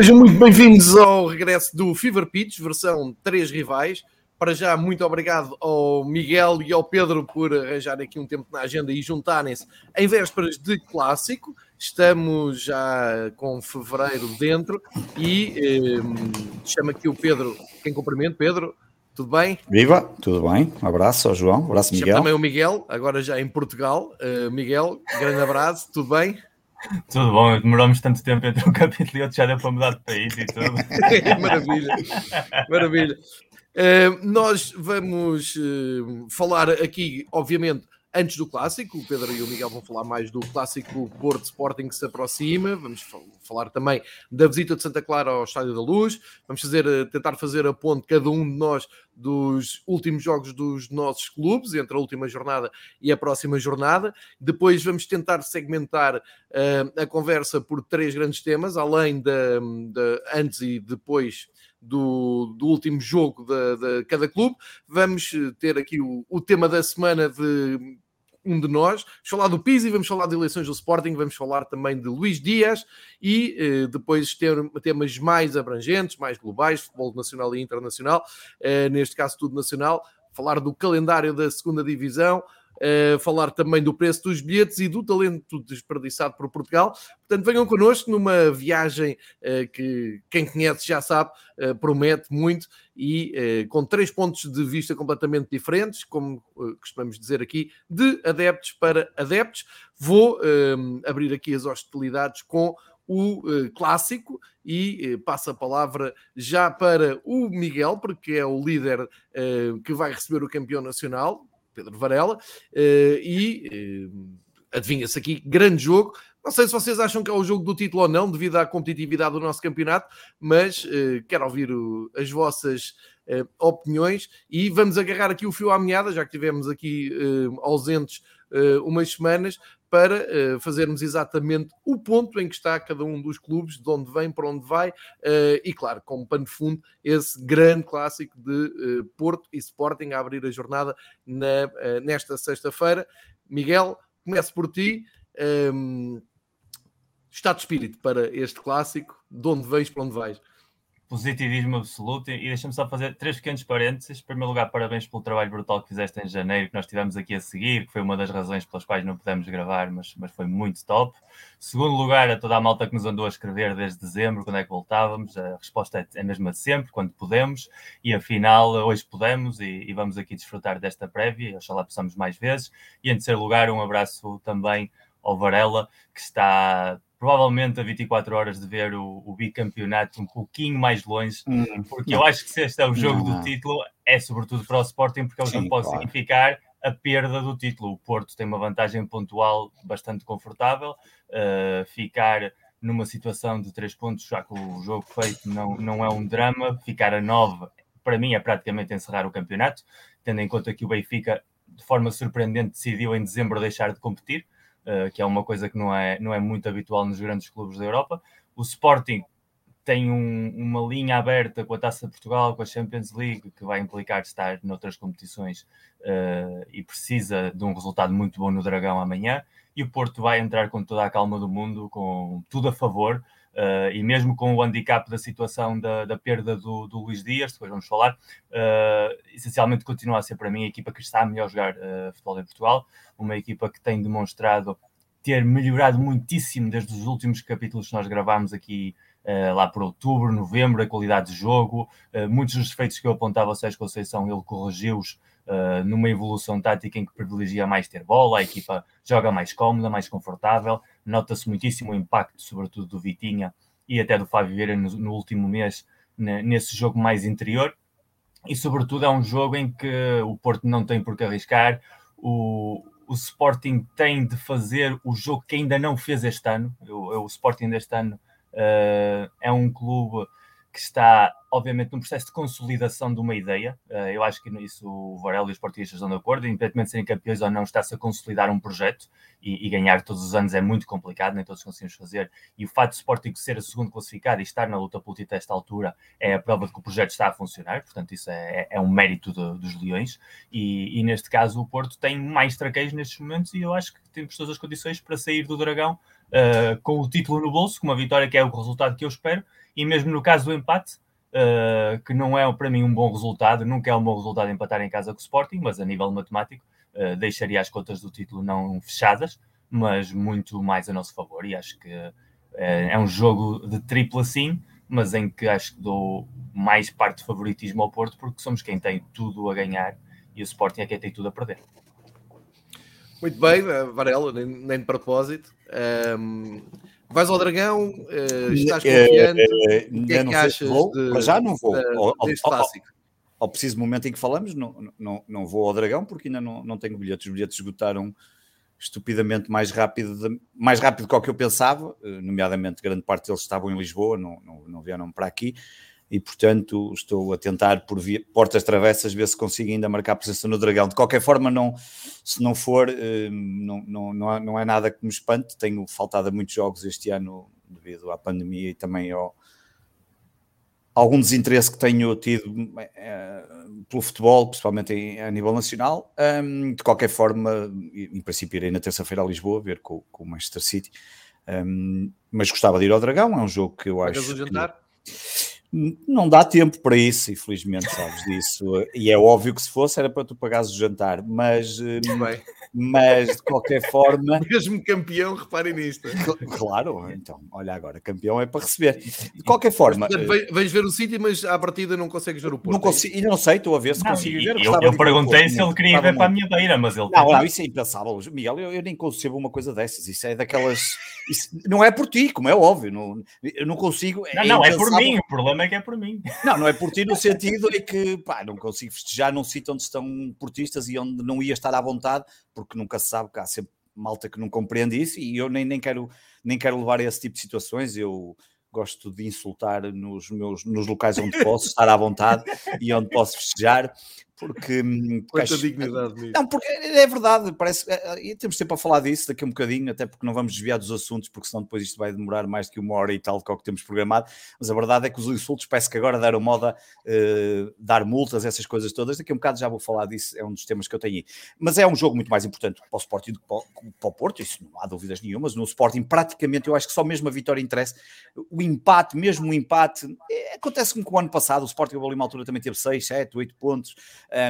Sejam muito bem-vindos ao regresso do Fever Pitch, versão 3 rivais. Para já, muito obrigado ao Miguel e ao Pedro por arranjarem aqui um tempo na agenda e juntarem-se em vésperas de clássico. Estamos já com fevereiro dentro e eh, chama aqui o Pedro, quem cumprimento, Pedro. Tudo bem? Viva, tudo bem. Um abraço ao João, um abraço Miguel. Chamo também o Miguel, agora já em Portugal. Uh, Miguel, grande abraço, tudo bem? Tudo bom, demoramos tanto tempo entre um capítulo e outro, já deu para mudar de país e tudo. maravilha, maravilha. Uh, nós vamos uh, falar aqui, obviamente, antes do clássico. O Pedro e o Miguel vão falar mais do clássico Porto Sporting que se aproxima. Vamos falar também da visita de Santa Clara ao Estádio da Luz. Vamos fazer, eh, tentar fazer a ponte, cada um de nós, dos últimos jogos dos nossos clubes, entre a última jornada e a próxima jornada. Depois vamos tentar segmentar uh, a conversa por três grandes temas, além de antes e depois do, do, último jogo de, de, cada clube. Vamos ter aqui o, o, tema da semana de um de nós. Vamos falar do Pizzi, vamos falar de eleições do Sporting, vamos falar também de Luís Dias e eh, depois ter temas mais abrangentes, mais globais, futebol nacional e internacional, eh, neste caso tudo nacional. Falar do calendário da segunda divisão, falar também do preço dos bilhetes e do talento desperdiçado por Portugal. Portanto, venham connosco numa viagem uh, que quem conhece já sabe, uh, promete muito e com três pontos de vista completamente diferentes, como costumamos dizer aqui, de adeptos para adeptos. Vou abrir aqui as hostilidades com o clássico e passo a palavra já para o Miguel, porque é o líder que vai receber o campeão nacional. Pedro Varela, eh, e eh, adivinha-se aqui, grande jogo. Não sei se vocês acham que é o jogo do título ou não, devido à competitividade do nosso campeonato, mas uh, quero ouvir o, as vossas opiniões e vamos agarrar aqui o fio à meada, já que tivemos aqui uh, ausentes umas semanas, para uh, fazermos exatamente o ponto em que está cada um dos clubes, de onde vem, para onde vai, uh, e claro, como pano de fundo, esse grande clássico de uh, Porto e Sporting a abrir a jornada na, nesta sexta-feira. Miguel, começo por ti. Um, ehm, estado de espírito para este clássico, de onde vens, para onde vais? Positivismo absoluto. E deixa-me só fazer três pequenos parênteses. Em primeiro lugar, parabéns pelo trabalho brutal que fizeste em janeiro, que nós tivemos aqui a seguir, que foi uma das razões pelas quais não pudemos gravar, mas, mas foi muito top. Segundo lugar, a toda a malta que nos andou a escrever desde dezembro, quando é que voltávamos, a resposta é, é a mesma de sempre, quando podemos, e afinal, hoje podemos e, e vamos aqui desfrutar desta prévia, oxalá possamos mais vezes. E em terceiro lugar, um abraço também ao Varela, que está provavelmente a 24 horas de ver o, o bicampeonato um pouquinho mais longe, hum, porque não. eu acho que se este é o jogo não. do título, é sobretudo para o Sporting, porque é o jogo pode claro. significar a perda do título. O Porto tem uma vantagem pontual bastante confortável, uh, ficar numa situação de três pontos, já que o jogo feito não, não é um drama, ficar a nove, para mim, é praticamente encerrar o campeonato, tendo em conta que o Benfica, de forma surpreendente, decidiu em dezembro deixar de competir. Eh, que é uma coisa que não é, não é muito habitual nos grandes clubes da Europa. O Sporting tem um, uma linha aberta com a Taça de Portugal, com a Champions League, que vai implicar estar noutras competições uh, e precisa de um resultado muito bom no Dragão amanhã. E o Porto vai entrar com toda a calma do mundo, com tudo a favor, Uh, e mesmo com o handicap da situação da, da perda do, do, Luís Dias, depois vamos falar, uh, essencialmente continua a ser para mim a equipa que está a melhor jogar uh, futebol em Portugal, uma equipa que tem demonstrado ter melhorado muitíssimo desde os últimos capítulos que nós gravámos aqui lá por outubro, novembro, a qualidade de jogo, muitos dos defeitos que eu apontava ao Sérgio Conceição, ele corrigiu-os numa evolução tática em que privilegia mais ter bola, a equipa joga mais cómoda, mais confortável, nota-se muitíssimo o impacto, sobretudo do Vitinha e até do Fábio Vieira no, no último mês, nesse jogo mais interior. E, sobretudo, é um jogo em que o Porto não tem por que arriscar, o, o Sporting tem de fazer o jogo que ainda não fez este ano. O, o Sporting deste ano uh, é um clube que está, obviamente, num processo de consolidação de uma ideia. Eh, eu acho que isso o Varela e os portugueses estão de acordo, independentemente de serem campeões ou não, está-se a consolidar um projeto e, e, ganhar todos os anos é muito complicado, nem todos conseguimos fazer. E o fato de Sporting ser o segundo classificado e estar na luta pelo título a esta altura é a prova de que o projeto está a funcionar, portanto, isso é, é um mérito de, dos Leões. E, e, neste caso, o Porto tem mais traqueios nestes momentos e eu acho que temos todas as condições para sair do Dragão uh, com o título no bolso, com uma vitória que é o resultado que eu espero, e mesmo no caso do empate, uh, que não é para mim um bom resultado, nunca é um bom resultado empatar em casa com o Sporting, mas a nível matemático uh, deixaria as contas do título não fechadas, mas muito mais a nosso favor, e acho que é um jogo de tripla sim, mas em que acho que dou mais parte de favoritismo ao Porto, porque somos quem tem tudo a ganhar e o Sporting é quem tem tudo a perder. Muito bem, eh, Varela, nem, nem de propósito. Um, vais ao Dragão, uh, estás eh, confiante? Uh, o que é que achas vou, de, já não vou. Ao, clássico? Ao, ao, preciso momento em que falamos, não, não, não vou ao Dragão porque ainda não, não tenho bilhetes. Os bilhetes esgotaram estupidamente mais rápido, de, mais rápido do que eu pensava, nomeadamente grande parte deles estavam em Lisboa, não, não, não vieram para aqui e portanto estou a tentar por via, portas travessas ver se consigo ainda marcar presença no Dragão. De qualquer forma, não, se não for, eh, não, não, não, é, não é nada que me espante. Tenho faltado a muitos jogos este ano devido à pandemia e também ao algum desinteresse que tenho tido é, pelo futebol, principalmente em, a nível nacional. Um, de qualquer forma, em princípio irei na terça-feira a Lisboa ver com, com o Manchester City. Um, mas gostava de ir ao Dragão, é um jogo que eu acho. Que... Não dá tempo para isso, infelizmente, sabes disso. E é óbvio que se fosse era para tu pagares o jantar, mas, hum, mas de qualquer forma. Mesmo campeão, reparem nisto. Claro, então, olha agora, campeão é para receber. De qualquer forma. Portanto, vens ver o sítio, mas à partida não consegues ver o Porto. Não é consigo, ainda não sei, estou a ver se não, consigo ver. Eu, eu perguntei se ele queria ver para a minha beira, mas ele. Não, não, isso é impensável. Miguel, eu, eu nem concebo uma coisa dessas. Isso é daquelas. Isso, não é por ti, como é óbvio. Não, eu não consigo. Não, é não, é por mim. O problema que é por mim. Não, não é por ti no sentido em que pá, não consigo festejar num sítio onde estão portistas e onde não ia estar à vontade, porque nunca se sabe que há sempre malta que não compreende isso e eu nem, nem, quero, nem quero levar esse tipo de situações. Eu gosto de insultar nos meus nos locais onde posso estar à vontade e onde posso festejar porque quanta acho, dignidade mesmo. não porque é verdade parece eh, eh, e temos tempo a falar disso daqui a um bocadinho até porque não vamos desviar dos assuntos porque senão depois isto vai demorar mais do que uma hora e tal do que temos programado mas a verdade é que os insultos parece que agora deram moda uh, dar multas essas coisas todas. Daqui a um bocado já vou falar disso é um dos temas que eu tenho aí. Mas é um jogo muito mais importante para o Sporting do que para, para o Porto isso não há dúvidas nenhumas. No Sporting praticamente eu acho que só mesmo a vitória interessa. O empate mesmo o empate é, acontece como com o ano passado o Sporting ali uma altura também teve 6, 7, 8 pontos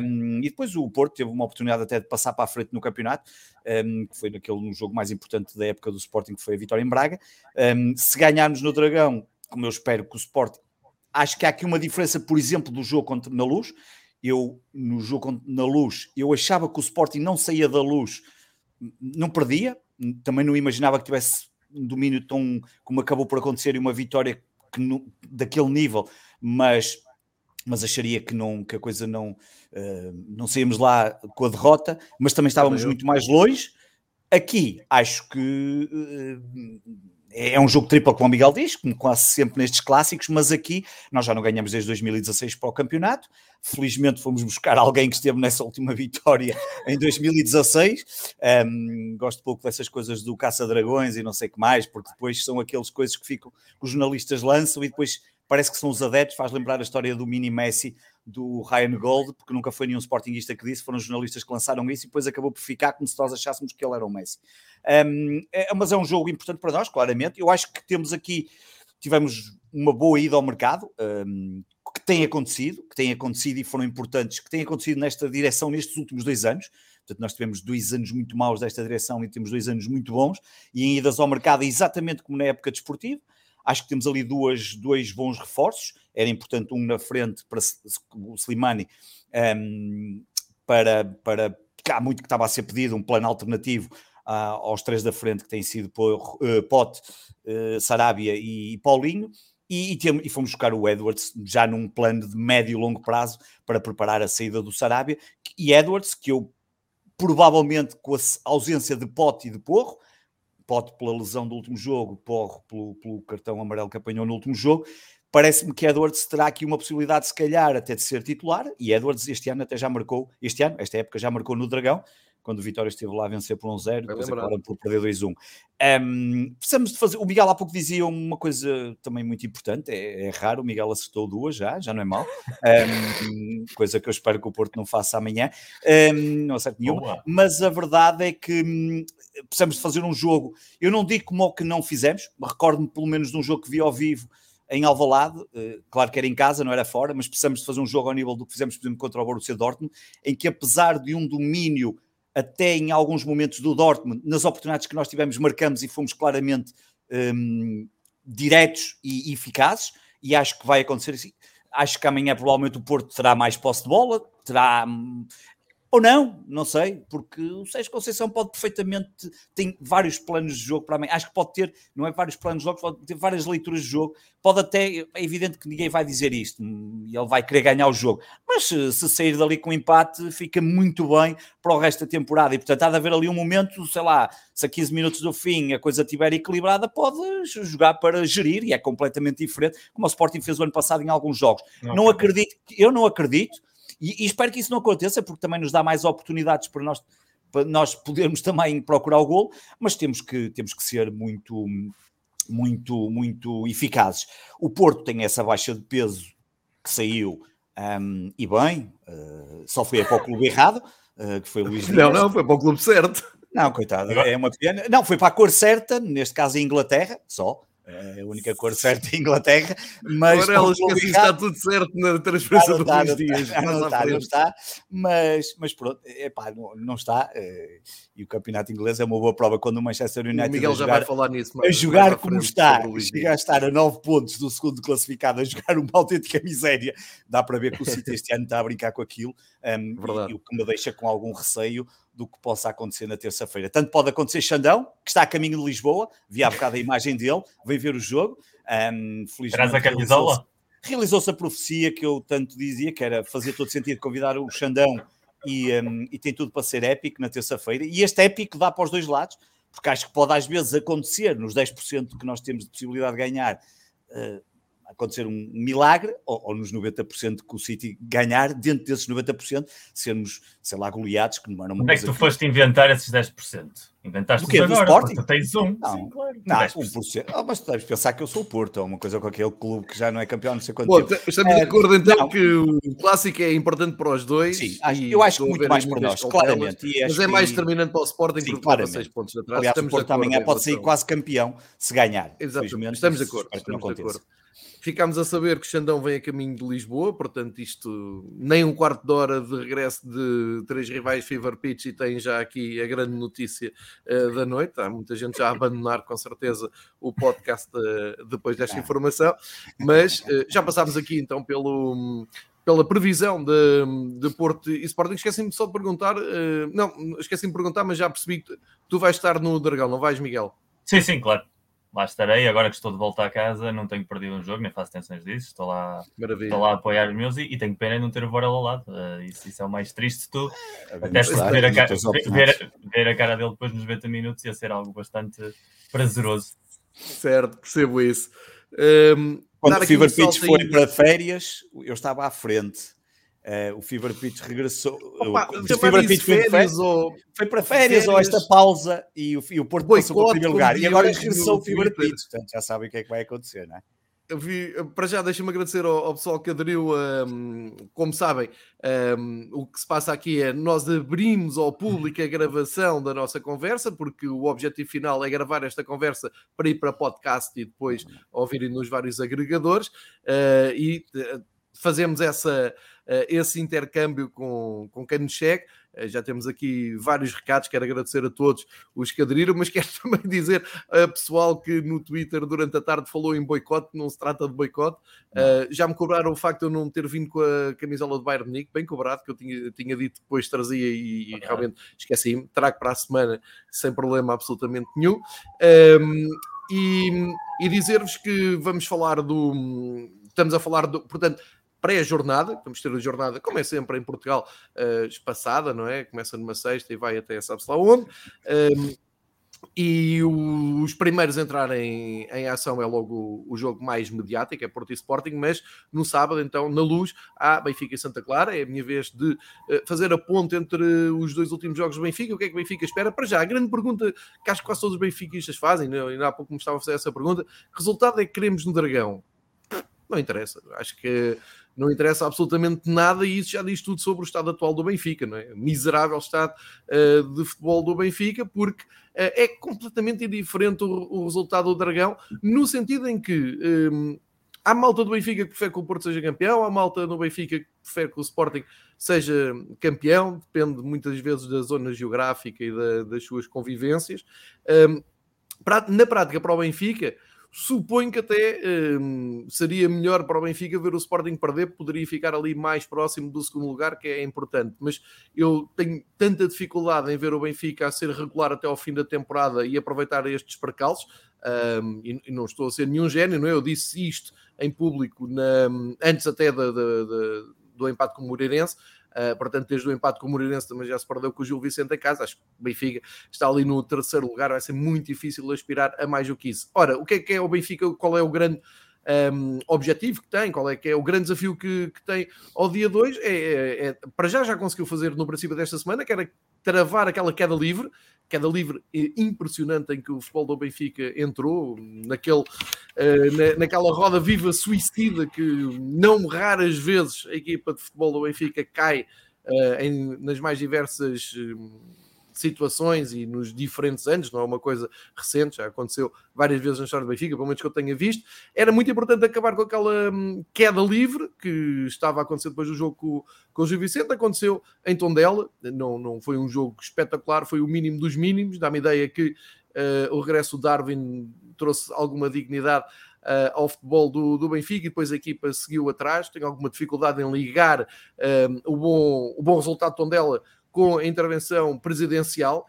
um, e depois o Porto teve uma oportunidade até de passar para a frente no campeonato, um, que foi naquele no jogo mais importante da época do Sporting, que foi a vitória em Braga. Um, se ganharmos no Dragão, como eu espero que o Sporting. Acho que há aqui uma diferença, por exemplo, do jogo contra, na Luz. Eu, no jogo na Luz, eu achava que o Sporting não saía da Luz, não perdia. Também não imaginava que tivesse um domínio tão como acabou por acontecer e uma vitória que daquele nível, mas mas acharia que, não, que a coisa não, uh, não saímos lá com a derrota, mas também estávamos muito mais longe. Aqui acho que uh, é um jogo triplo, como o Miguel diz, como quase sempre nestes clássicos, mas aqui nós já não ganhamos desde 2016 para o campeonato. Felizmente fomos buscar alguém que esteve nessa última vitória em 2016. Um, gosto pouco dessas coisas do caça-dragões e não sei o que mais, porque depois são aquelas coisas que ficam que os jornalistas lançam e depois parece que são os adeptos, faz lembrar a história do mini Messi do Ryan Gold, porque nunca foi nenhum sportinguista que disse, foram jornalistas que lançaram isso e depois acabou por ficar como se nós achássemos que ele era o Messi. Um, é, mas é um jogo importante para nós, claramente. Eu acho que temos aqui, tivemos uma boa ida ao mercado, um, que tem acontecido, que tem acontecido e foram importantes, que tem acontecido nesta direção nestes últimos dois anos. Portanto, nós tivemos dois anos muito maus desta direção e temos dois anos muito bons, e em idas ao mercado exatamente como na época desportiva. Acho que temos ali duas, dois bons reforços. Era importante um na frente para o Slimani um, para, para que há muito que estava a ser pedido, um plano alternativo uh, aos três da frente que têm sido por, uh, Pote, uh, Sarabia e, e Paulinho. E, e, tem, e, fomos buscar o Edwards já num plano de médio e longo prazo para preparar a saída do Sarabia. E Edwards, que eu provavelmente com a ausência de Pote e de Porro, Pote pela lesão do último jogo, Porro pelo, pelo cartão amarelo que apanhou no último jogo. Parece-me que Edwards terá aqui uma possibilidade, se calhar, até de ser titular. E Edwards este ano até já marcou, este ano, esta época já marcou no Dragão, quando o Vitória esteve lá a vencer por 1-0, um depois acabaram por perder 2-1. Um, precisamos de fazer. O Miguel há pouco dizia uma coisa também muito importante: é, é raro, o Miguel acertou duas já, já não é mal. Um, coisa que eu espero que o Porto não faça amanhã, não acerte nenhuma. Mas a verdade é que precisamos de fazer um jogo. Eu não digo como o que não fizemos, recordo-me pelo menos de um jogo que vi ao vivo em Alvalade, uh, claro que era em casa, não era fora, mas precisamos de fazer um jogo ao nível do que fizemos, por exemplo, contra o Borussia Dortmund, em que apesar de um domínio até em alguns momentos do Dortmund, nas oportunidades que nós tivemos, marcamos e fomos claramente um, diretos e, e eficazes, e acho que vai acontecer assim. Acho que amanhã provavelmente o Porto terá mais posse de bola, terá hum, ou não, não sei, porque o Sérgio Conceição pode perfeitamente, tem vários planos de jogo para mim. Acho que pode ter, não é vários planos de jogo, pode ter várias leituras de jogo. Pode até, é evidente que ninguém vai dizer isto, e ele vai querer ganhar o jogo, mas se, se sair dali com empate, fica muito bem para o resto da temporada. E portanto, há de haver ali um momento, sei lá, se a 15 minutos do fim a coisa estiver equilibrada, pode jogar para gerir, e é completamente diferente, como o Sporting fez o ano passado em alguns jogos. Não, não acredito, eu não acredito e, e, espero que isso não aconteça, porque também nos dá mais oportunidades para nós, para nós podermos também procurar o gol, mas temos que, temos que ser muito, muito, muito eficazes. O Porto tem essa baixa de peso que saiu um, e bem, uh, só foi para o clube errado, uh, que foi o Luís Dias. Não, não, foi para o clube certo. Não, coitado, é uma pena. Não, foi para a cor certa, neste caso a Inglaterra, só. É a única cor certa em Inglaterra, mas está tudo certo na transferência do Luís Dias. Não está, não está, mas, mas pronto, epá, não, não está. Eh, e o campeonato inglês é uma boa prova quando o Manchester United o Miguel a já vai falar nisso, a jogar como está, chega a estar a 9 pontos do segundo classificado, a jogar uma autêntica miséria. Dá para ver que o City este ano está a brincar com aquilo, um, e, e o que me deixa com algum receio do que possa acontecer na terça-feira. Tanto pode acontecer Xandão, que está a caminho de Lisboa, vi há bocado a imagem dele, vem ver o jogo. Um, Traz a camisola? Realizou-se a profecia que eu tanto dizia, que era fazer todo sentido convidar o Xandão e, um, e tem tudo para ser épico na terça-feira. E este épico dá para os dois lados, porque acho que pode às vezes acontecer nos 10% que nós temos de possibilidade de ganhar. Uh, acontecer um milagre, ou, ou nos 90% que o City ganhar, dentro desses 90%, sermos, sei lá, goleados, que não era uma Onde é que tu foste inventar esses 10%? Inventaste do quê? agora, do Sporting? Tens um. Não, Sim, claro. não 1%. Oh, mas tu deves pensar que eu sou o Porto, ou uma coisa com aquele clube que já não é campeão, não sei quanto Bom, tempo. Estamos de acordo então não. que o clássico é importante para os dois. Sim, eu acho que muito mais para nós, claramente. Mas é mais determinante para o Sporting Sim, porque. 6 pontos atrás. Aliás, estamos o Porto amanhã pode sair quase campeão se ganhar. Exatamente, estamos de acordo. Estamos de acordo. Ficámos a saber que Xandão vem a caminho de Lisboa, portanto, isto nem um quarto de hora de regresso de três rivais Fever Pitch e tem já aqui a grande notícia uh, da noite. Há muita gente já a abandonar, com certeza, o podcast uh, depois desta informação, mas uh, já passámos aqui então pelo pela previsão de, de Porto e Sporting. Esqueci-me só de perguntar, não, esqueci-me de perguntar, mas já percebi que tu vais estar no Dragão, não vais, Miguel? Sim, sim, claro lá estarei. Agora que estou de volta a casa, não tenho perdido um jogo, nem faço tensões disso. Estou lá, estou lá a apoiar os meus e, e tenho pena em não ter o Varela ao lado. Uh, isso, isso, é o mais triste de tudo. É, Até ver a, cara, ver, ver, a cara dele depois nos 90 minutos ia ser algo bastante prazeroso. Certo, percebo isso. Um, ehm, Quando o Fever Pitch foi para férias, eu estava à frente Uh, o Fever Pitch regressou. Opa, o, o Fever Pitch foi, férias, ou... foi para férias, férias, ou esta pausa e o, e o Porto passou para o primeiro lugar. E agora regressou o Fever Pitch. Portanto, já sabem o que é que vai acontecer, não é? Eu vi, para já, deixa-me agradecer ao, ao, pessoal que aderiu. Um, como sabem, um, o que se passa aqui é nós abrimos ao público a gravação da nossa conversa, porque o objetivo final é gravar esta conversa para ir para podcast e depois ouvirem nos vários agregadores. Uh, e uh, fazemos essa, esse intercâmbio com, com quem nos segue. Uh, já temos aqui vários recados, quero agradecer a todos os que aderiram, mas quero também dizer a pessoal que no Twitter durante a tarde falou em boicote, não se trata de boicote. Uh, já me cobraram o facto de eu não ter vindo com a camisola de Bayern Munique, bem cobrado, que eu tinha, tinha dito que depois trazia e, e realmente esqueci-me. Trago para a semana sem problema absolutamente nenhum. Um, ehm, e, e dizer-vos que vamos falar do. Estamos a falar do. Portanto, pré-jornada, vamos ter a jornada, como é sempre em Portugal, uh, espaçada, não é? Começa numa sexta e vai até sabe-se lá onde. Um, ehm, e os primeiros a entrar em, em ação é logo o, o, jogo mais mediático, é Porto e Sporting, mas no sábado, então, na luz, há Benfica e Santa Clara. É a minha vez de uh, fazer a ponte entre os dois últimos jogos do Benfica. O que é que o Benfica espera? Para já, a grande pergunta que acho que quase todos os benfiquistas fazem, né? ainda há pouco me estava a fazer essa pergunta: que resultado é que queremos no Dragão? não interessa. Acho que não interessa absolutamente nada e isso já diz tudo sobre o estado atual do Benfica, não é? Miserável estado uh, de futebol do Benfica, porque uh, é completamente indiferente o, o, resultado do Dragão, no sentido em que um, há malta do Benfica que prefere que o Porto seja campeão, há malta no Benfica que prefere que o Sporting seja campeão, depende muitas vezes da zona geográfica e da, das suas convivências. Um, na prática, para o Benfica, suponho que até um, seria melhor para o Benfica ver o Sporting perder, poderia ficar ali mais próximo do segundo lugar, que é importante. Mas eu tenho tanta dificuldade em ver o Benfica a ser regular até ao fim da temporada e aproveitar estes percalços. Um, e, e, não estou a ser nenhum gênio, não é? Eu disse isto em público na, antes até do empate com o Moreirense. Uh, portanto, desde o empate com o Moreirense também já se perdeu com o Gil Vicente em casa. Acho que o Benfica está ali no terceiro lugar, vai ser muito difícil aspirar a mais do que isso. Ora, o que é que é o Benfica? Qual é o grande um, objetivo que tem? Qual é que é o grande desafio que, que tem ao dia 2? É, é, é, para já já conseguiu fazer no princípio desta semana, que era travar aquela queda livre, queda livre impressionante em que o futebol do Benfica entrou, naquele, uh, na, naquela roda viva suicida que não raras vezes a equipa de futebol do Benfica cai uh, em, nas mais diversas. Uh, situações e nos diferentes anos, não é uma coisa recente, já aconteceu várias vezes na história do Benfica, pelo menos que eu tenha visto. Era muito importante acabar com aquela hum, queda livre que estava a acontecer depois do jogo com, com o Gil Vicente, aconteceu em Tondela, não, não foi um jogo espetacular, foi o mínimo dos mínimos, dá-me ideia que uh, o regresso do Darwin trouxe alguma dignidade Uh, ao futebol do, do, Benfica e depois a equipa seguiu atrás. Tenho alguma dificuldade em ligar uh, o, bom, o bom resultado de Tondela com a intervenção presidencial.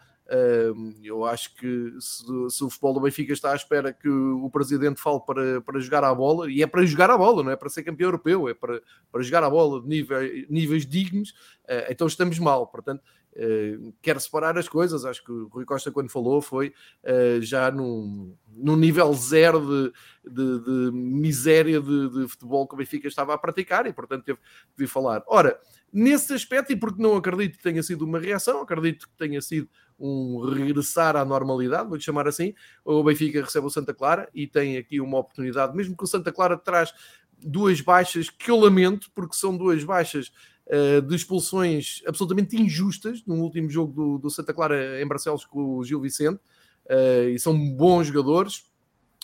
Eu acho que se, se, o futebol do Benfica está à espera que o presidente fale para, para jogar a bola, e é para jogar a bola, não é para ser campeão europeu, é para, para jogar a bola de níveis, níveis dignos, ah, então estamos mal. Portanto, Uh, quer separar as coisas. Acho que o Rui Costa, quando falou, foi uh, já num, num nível zero de, de, de miséria de, de, futebol que o Benfica estava a praticar e, portanto, teve de falar. Ora, nesse aspecto, e porque não acredito que tenha sido uma reação, acredito que tenha sido um regressar à normalidade, vou-lhe chamar assim, o Benfica recebe o Santa Clara e tem aqui uma oportunidade, mesmo que o Santa Clara traz duas baixas que eu lamento, porque são duas baixas de expulsões absolutamente injustas no último jogo do, do Santa Clara em Barcelos com o Gil Vicente, uh, e são bons jogadores,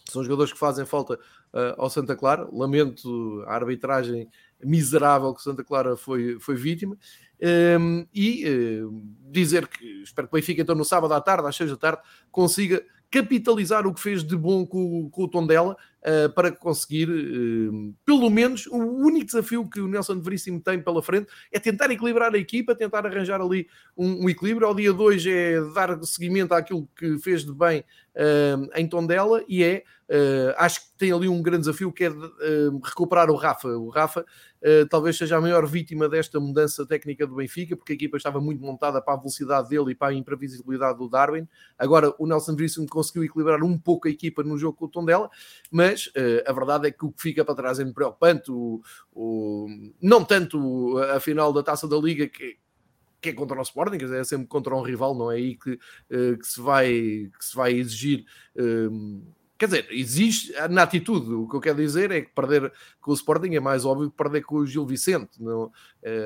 são jogadores que fazem falta uh, ao Santa Clara. Lamento a arbitragem miserável que Santa Clara foi, foi vítima. Um, ehm, e uh, dizer que espero que o Benfica, então, no sábado à tarde, às 6 da tarde, consiga capitalizar o que fez de bom com, com o Tondela uh, para conseguir, uh, pelo menos, o único desafio que o Nelson Veríssimo tem pela frente é tentar equilibrar a equipa, tentar arranjar ali um, um equilíbrio. Ao dia 2 é dar seguimento àquilo que fez de bem uh, em Tondela e é, acho que tem ali um grande desafio que é recuperar o Rafa. O Rafa talvez seja a maior vítima desta mudança técnica do Benfica, porque a equipa estava muito montada para a velocidade dele e para a imprevisibilidade do Darwin. Agora o Nelson Veríssimo conseguiu equilibrar um pouco a equipa no jogo com o Tondela, mas uh, a verdade é que o que fica para trás é preocupante. O, o, não tanto a final da taça da Liga, que, que é contra o Sporting, é sempre contra um rival, não é aí que, uh, que, se, vai, que se vai exigir. Uh, quer dizer, existe na atitude. O que eu quero dizer é que perder com o Sporting é mais óbvio que perder com o Gil Vicente. Não, uh,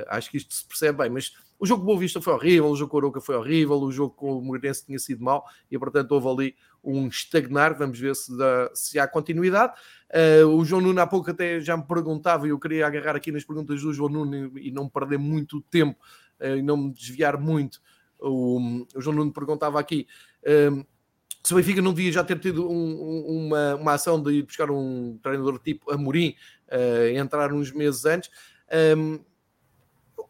acho que isto se percebe bem, mas o jogo com Boa Vista foi horrível, o jogo com Aroca foi horrível, o jogo com o Moreirense tinha sido mau e, portanto, houve ali um estagnar. Vamos ver se, dá, se há continuidade. Uh, o João Nuno há pouco até já me perguntava, e eu queria agarrar aqui nas perguntas do João Nuno e não perder muito tempo uh, e não me desviar muito. O, o João Nuno perguntava aqui. Se o Benfica não devia já ter tido um, uma, uma ação de ir buscar um treinador tipo Amorim, uh, entrar uns meses antes, um,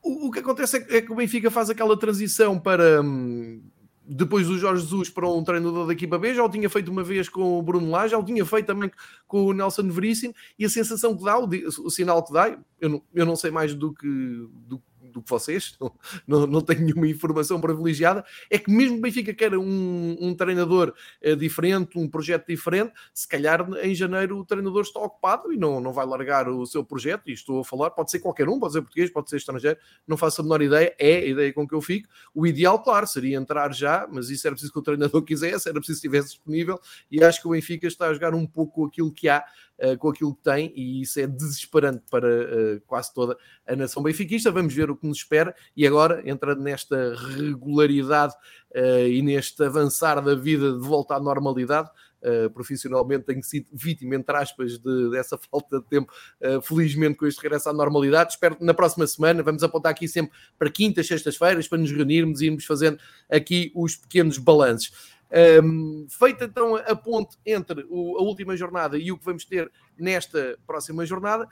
o, o, que acontece é, é, que o Benfica faz aquela transição para um, depois do Jorge Jesus para um treinador da equipa B, já o tinha feito uma vez com o Bruno Lage, já o tinha feito também com o Nelson Veríssimo, e a sensação que dá, o, o sinal que dá, eu não, eu não sei mais do que, do, do que vocês, não, não, tenho nenhuma informação privilegiada, é que mesmo o Benfica quer um, um treinador uh, diferente, um projeto diferente, se calhar em janeiro o treinador está ocupado e não, não vai largar o seu projeto, e estou a falar, pode ser qualquer um, pode ser português, pode ser estrangeiro, não faço a menor ideia, é a ideia com que eu fico. O ideal, claro, seria entrar já, mas isso era preciso que o treinador quisesse, era preciso que estivesse disponível, e acho que o Benfica está a jogar um pouco aquilo que há uh, com aquilo que tem, e isso é desesperante para uh, quase toda a nação benfiquista. Vamos ver o que nos espera, e agora, entrando nesta regularidade uh, e neste avançar da vida de volta à normalidade, Uh, profissionalmente tenho sido vítima, entre aspas, de, dessa falta de tempo, uh, felizmente com este regresso à normalidade. Espero que na próxima semana vamos apontar aqui sempre para quintas, sextas-feiras, para nos reunirmos e irmos fazendo aqui os pequenos balanços. Um, feita então a ponte entre o, a última jornada e o que vamos ter nesta próxima jornada,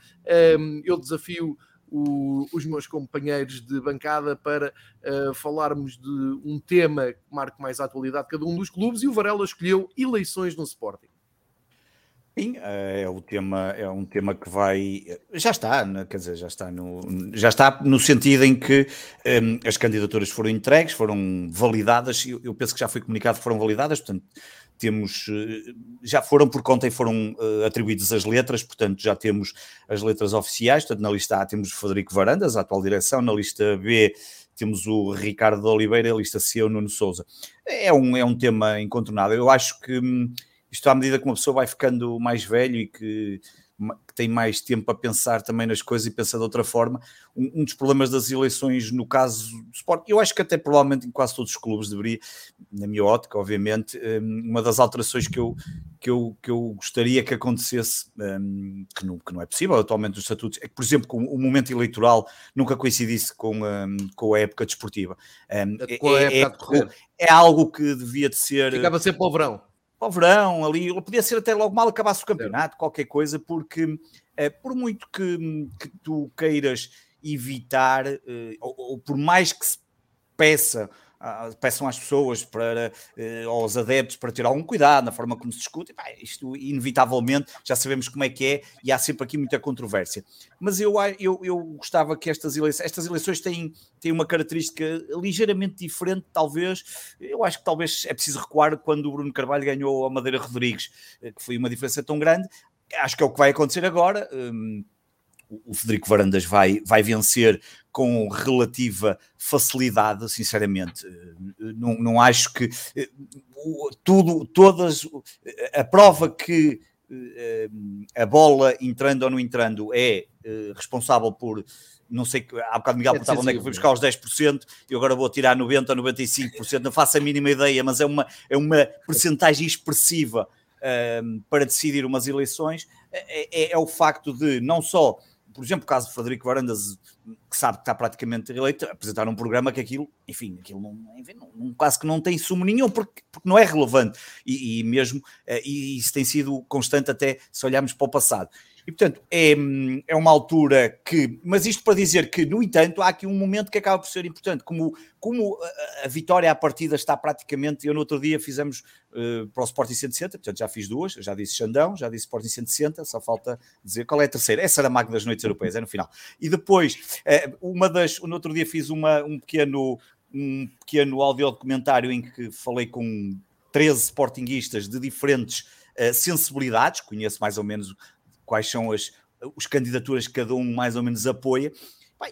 um, eu desafio o, os meus companheiros de bancada para uh, falarmos de um tema que marque mais a atualidade de cada um dos clubes e o Varela escolheu eleições no Sporting. Sim, é o tema, é um tema que vai, já está, quer dizer, já está no, já está no sentido em que um, as candidaturas foram entregues, foram validadas, eu, eu penso que já foi comunicado que foram validadas, portanto, temos, eh, já foram por conta e foram uh, atribuídas as letras, portanto já temos as letras oficiais, portanto na lista A temos Frederico Varandas, a atual direção, na lista B temos o Ricardo Oliveira, a lista C o Nuno Souza. É um, é um tema incontornável, eu acho que hum, isto à medida que uma pessoa vai ficando mais velho e que, que tem mais tempo a pensar também nas coisas e pensa de outra forma, um, um, dos problemas das eleições no caso do Sport, eu acho que até provavelmente em quase todos os clubes deveria, na minha ótica, obviamente, hum, uma das alterações que eu, que eu, que eu gostaria que acontecesse, um, que, não, que não é possível atualmente nos estatutos, é que, por exemplo, com o momento eleitoral nunca coincidisse com, um, com a época desportiva. É, com a época é, é, é, algo que devia de ser... Ficava sempre para o verão para o verão, ali, podia ser até logo mal acabasse o campeonato, qualquer coisa, porque é, por muito que, que tu queiras evitar, eh, ou, ou, por mais que se peça peçam às pessoas, para, uh, aos adeptos, para ter algum cuidado na forma como se discute. Isto, inevitavelmente, já sabemos como é que é e há sempre aqui muita controvérsia. Mas eu, eu, eu gostava que estas eleições, estas eleições têm, têm uma característica ligeiramente diferente, talvez. Eu acho que talvez é preciso recuar quando o Bruno Carvalho ganhou a Madeira Rodrigues, eh, que foi uma diferença tão grande. Acho que é o que vai acontecer agora. Um, o Federico Varandas vai, vai vencer com relativa facilidade, sinceramente. Não, não acho que eh, tudo, todas, a prova que eh, a bola entrando ou não entrando é eh, responsável por não sei, há bocado Miguel é perguntava onde é que fui buscar os 10%, e agora vou tirar 90% ou 95%, não faço a mínima ideia, mas é uma, é uma percentagem expressiva para decidir umas eleições, é, é, é, o facto de não só por exemplo, o caso de Frederico Varandas, que sabe que está praticamente eleito, apresentar um programa que aquilo, enfim, aquilo não, enfim, não, quase que não tem sumo nenhum, porque, porque não é relevante, e, e mesmo, eh, e isso tem sido constante até se olharmos para o passado. E, portanto, é, é uma altura que. Mas isto para dizer que, no entanto, há aqui um momento que acaba por ser importante. Como, como a, vitória à partida está praticamente. Eu, no outro dia, fizemos uh, para o Sporting 160, portanto, já fiz duas. Já disse Xandão, já disse Sporting 160. Só falta dizer qual é a terceira. Essa era a máquina das noites europeias, é no final. E depois, uh, uma das. No outro dia, fiz uma, um pequeno. Um pequeno audio documentário em que falei com 13 sportinguistas de diferentes uh, sensibilidades, conheço mais ou menos quais são as, as candidaturas que cada um mais ou menos apoia,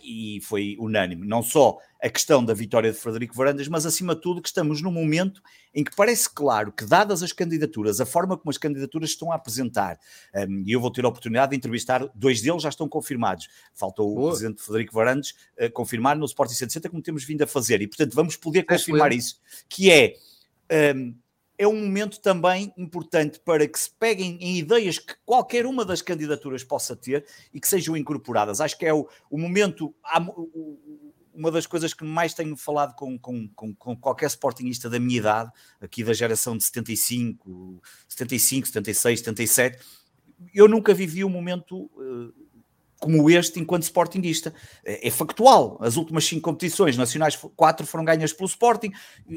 e foi unânime. Não só a questão da vitória de Frederico Varandas, mas acima de tudo que estamos num momento em que parece claro que, dadas as candidaturas, a forma como as candidaturas estão a apresentar, um, e eu vou ter a oportunidade de entrevistar, dois deles já estão confirmados. Falta o Boa. presidente Frederico Varandas uh, confirmar no Sporting 160, como temos vindo a fazer, e portanto vamos poder confirmar isso, que é. Um, é um momento também importante para que se peguem em ideias que qualquer uma das candidaturas possa ter e que sejam incorporadas. Acho que é o, o momento. uma das coisas que mais tenho falado com, com, com, com, qualquer sportingista da minha idade, aqui da geração de 75, 75, 76, 77, eu nunca vivi um momento. Como este enquanto Sportingista. É, é, factual. As últimas cinco competições nacionais, quatro foram ganhas pelo Sporting.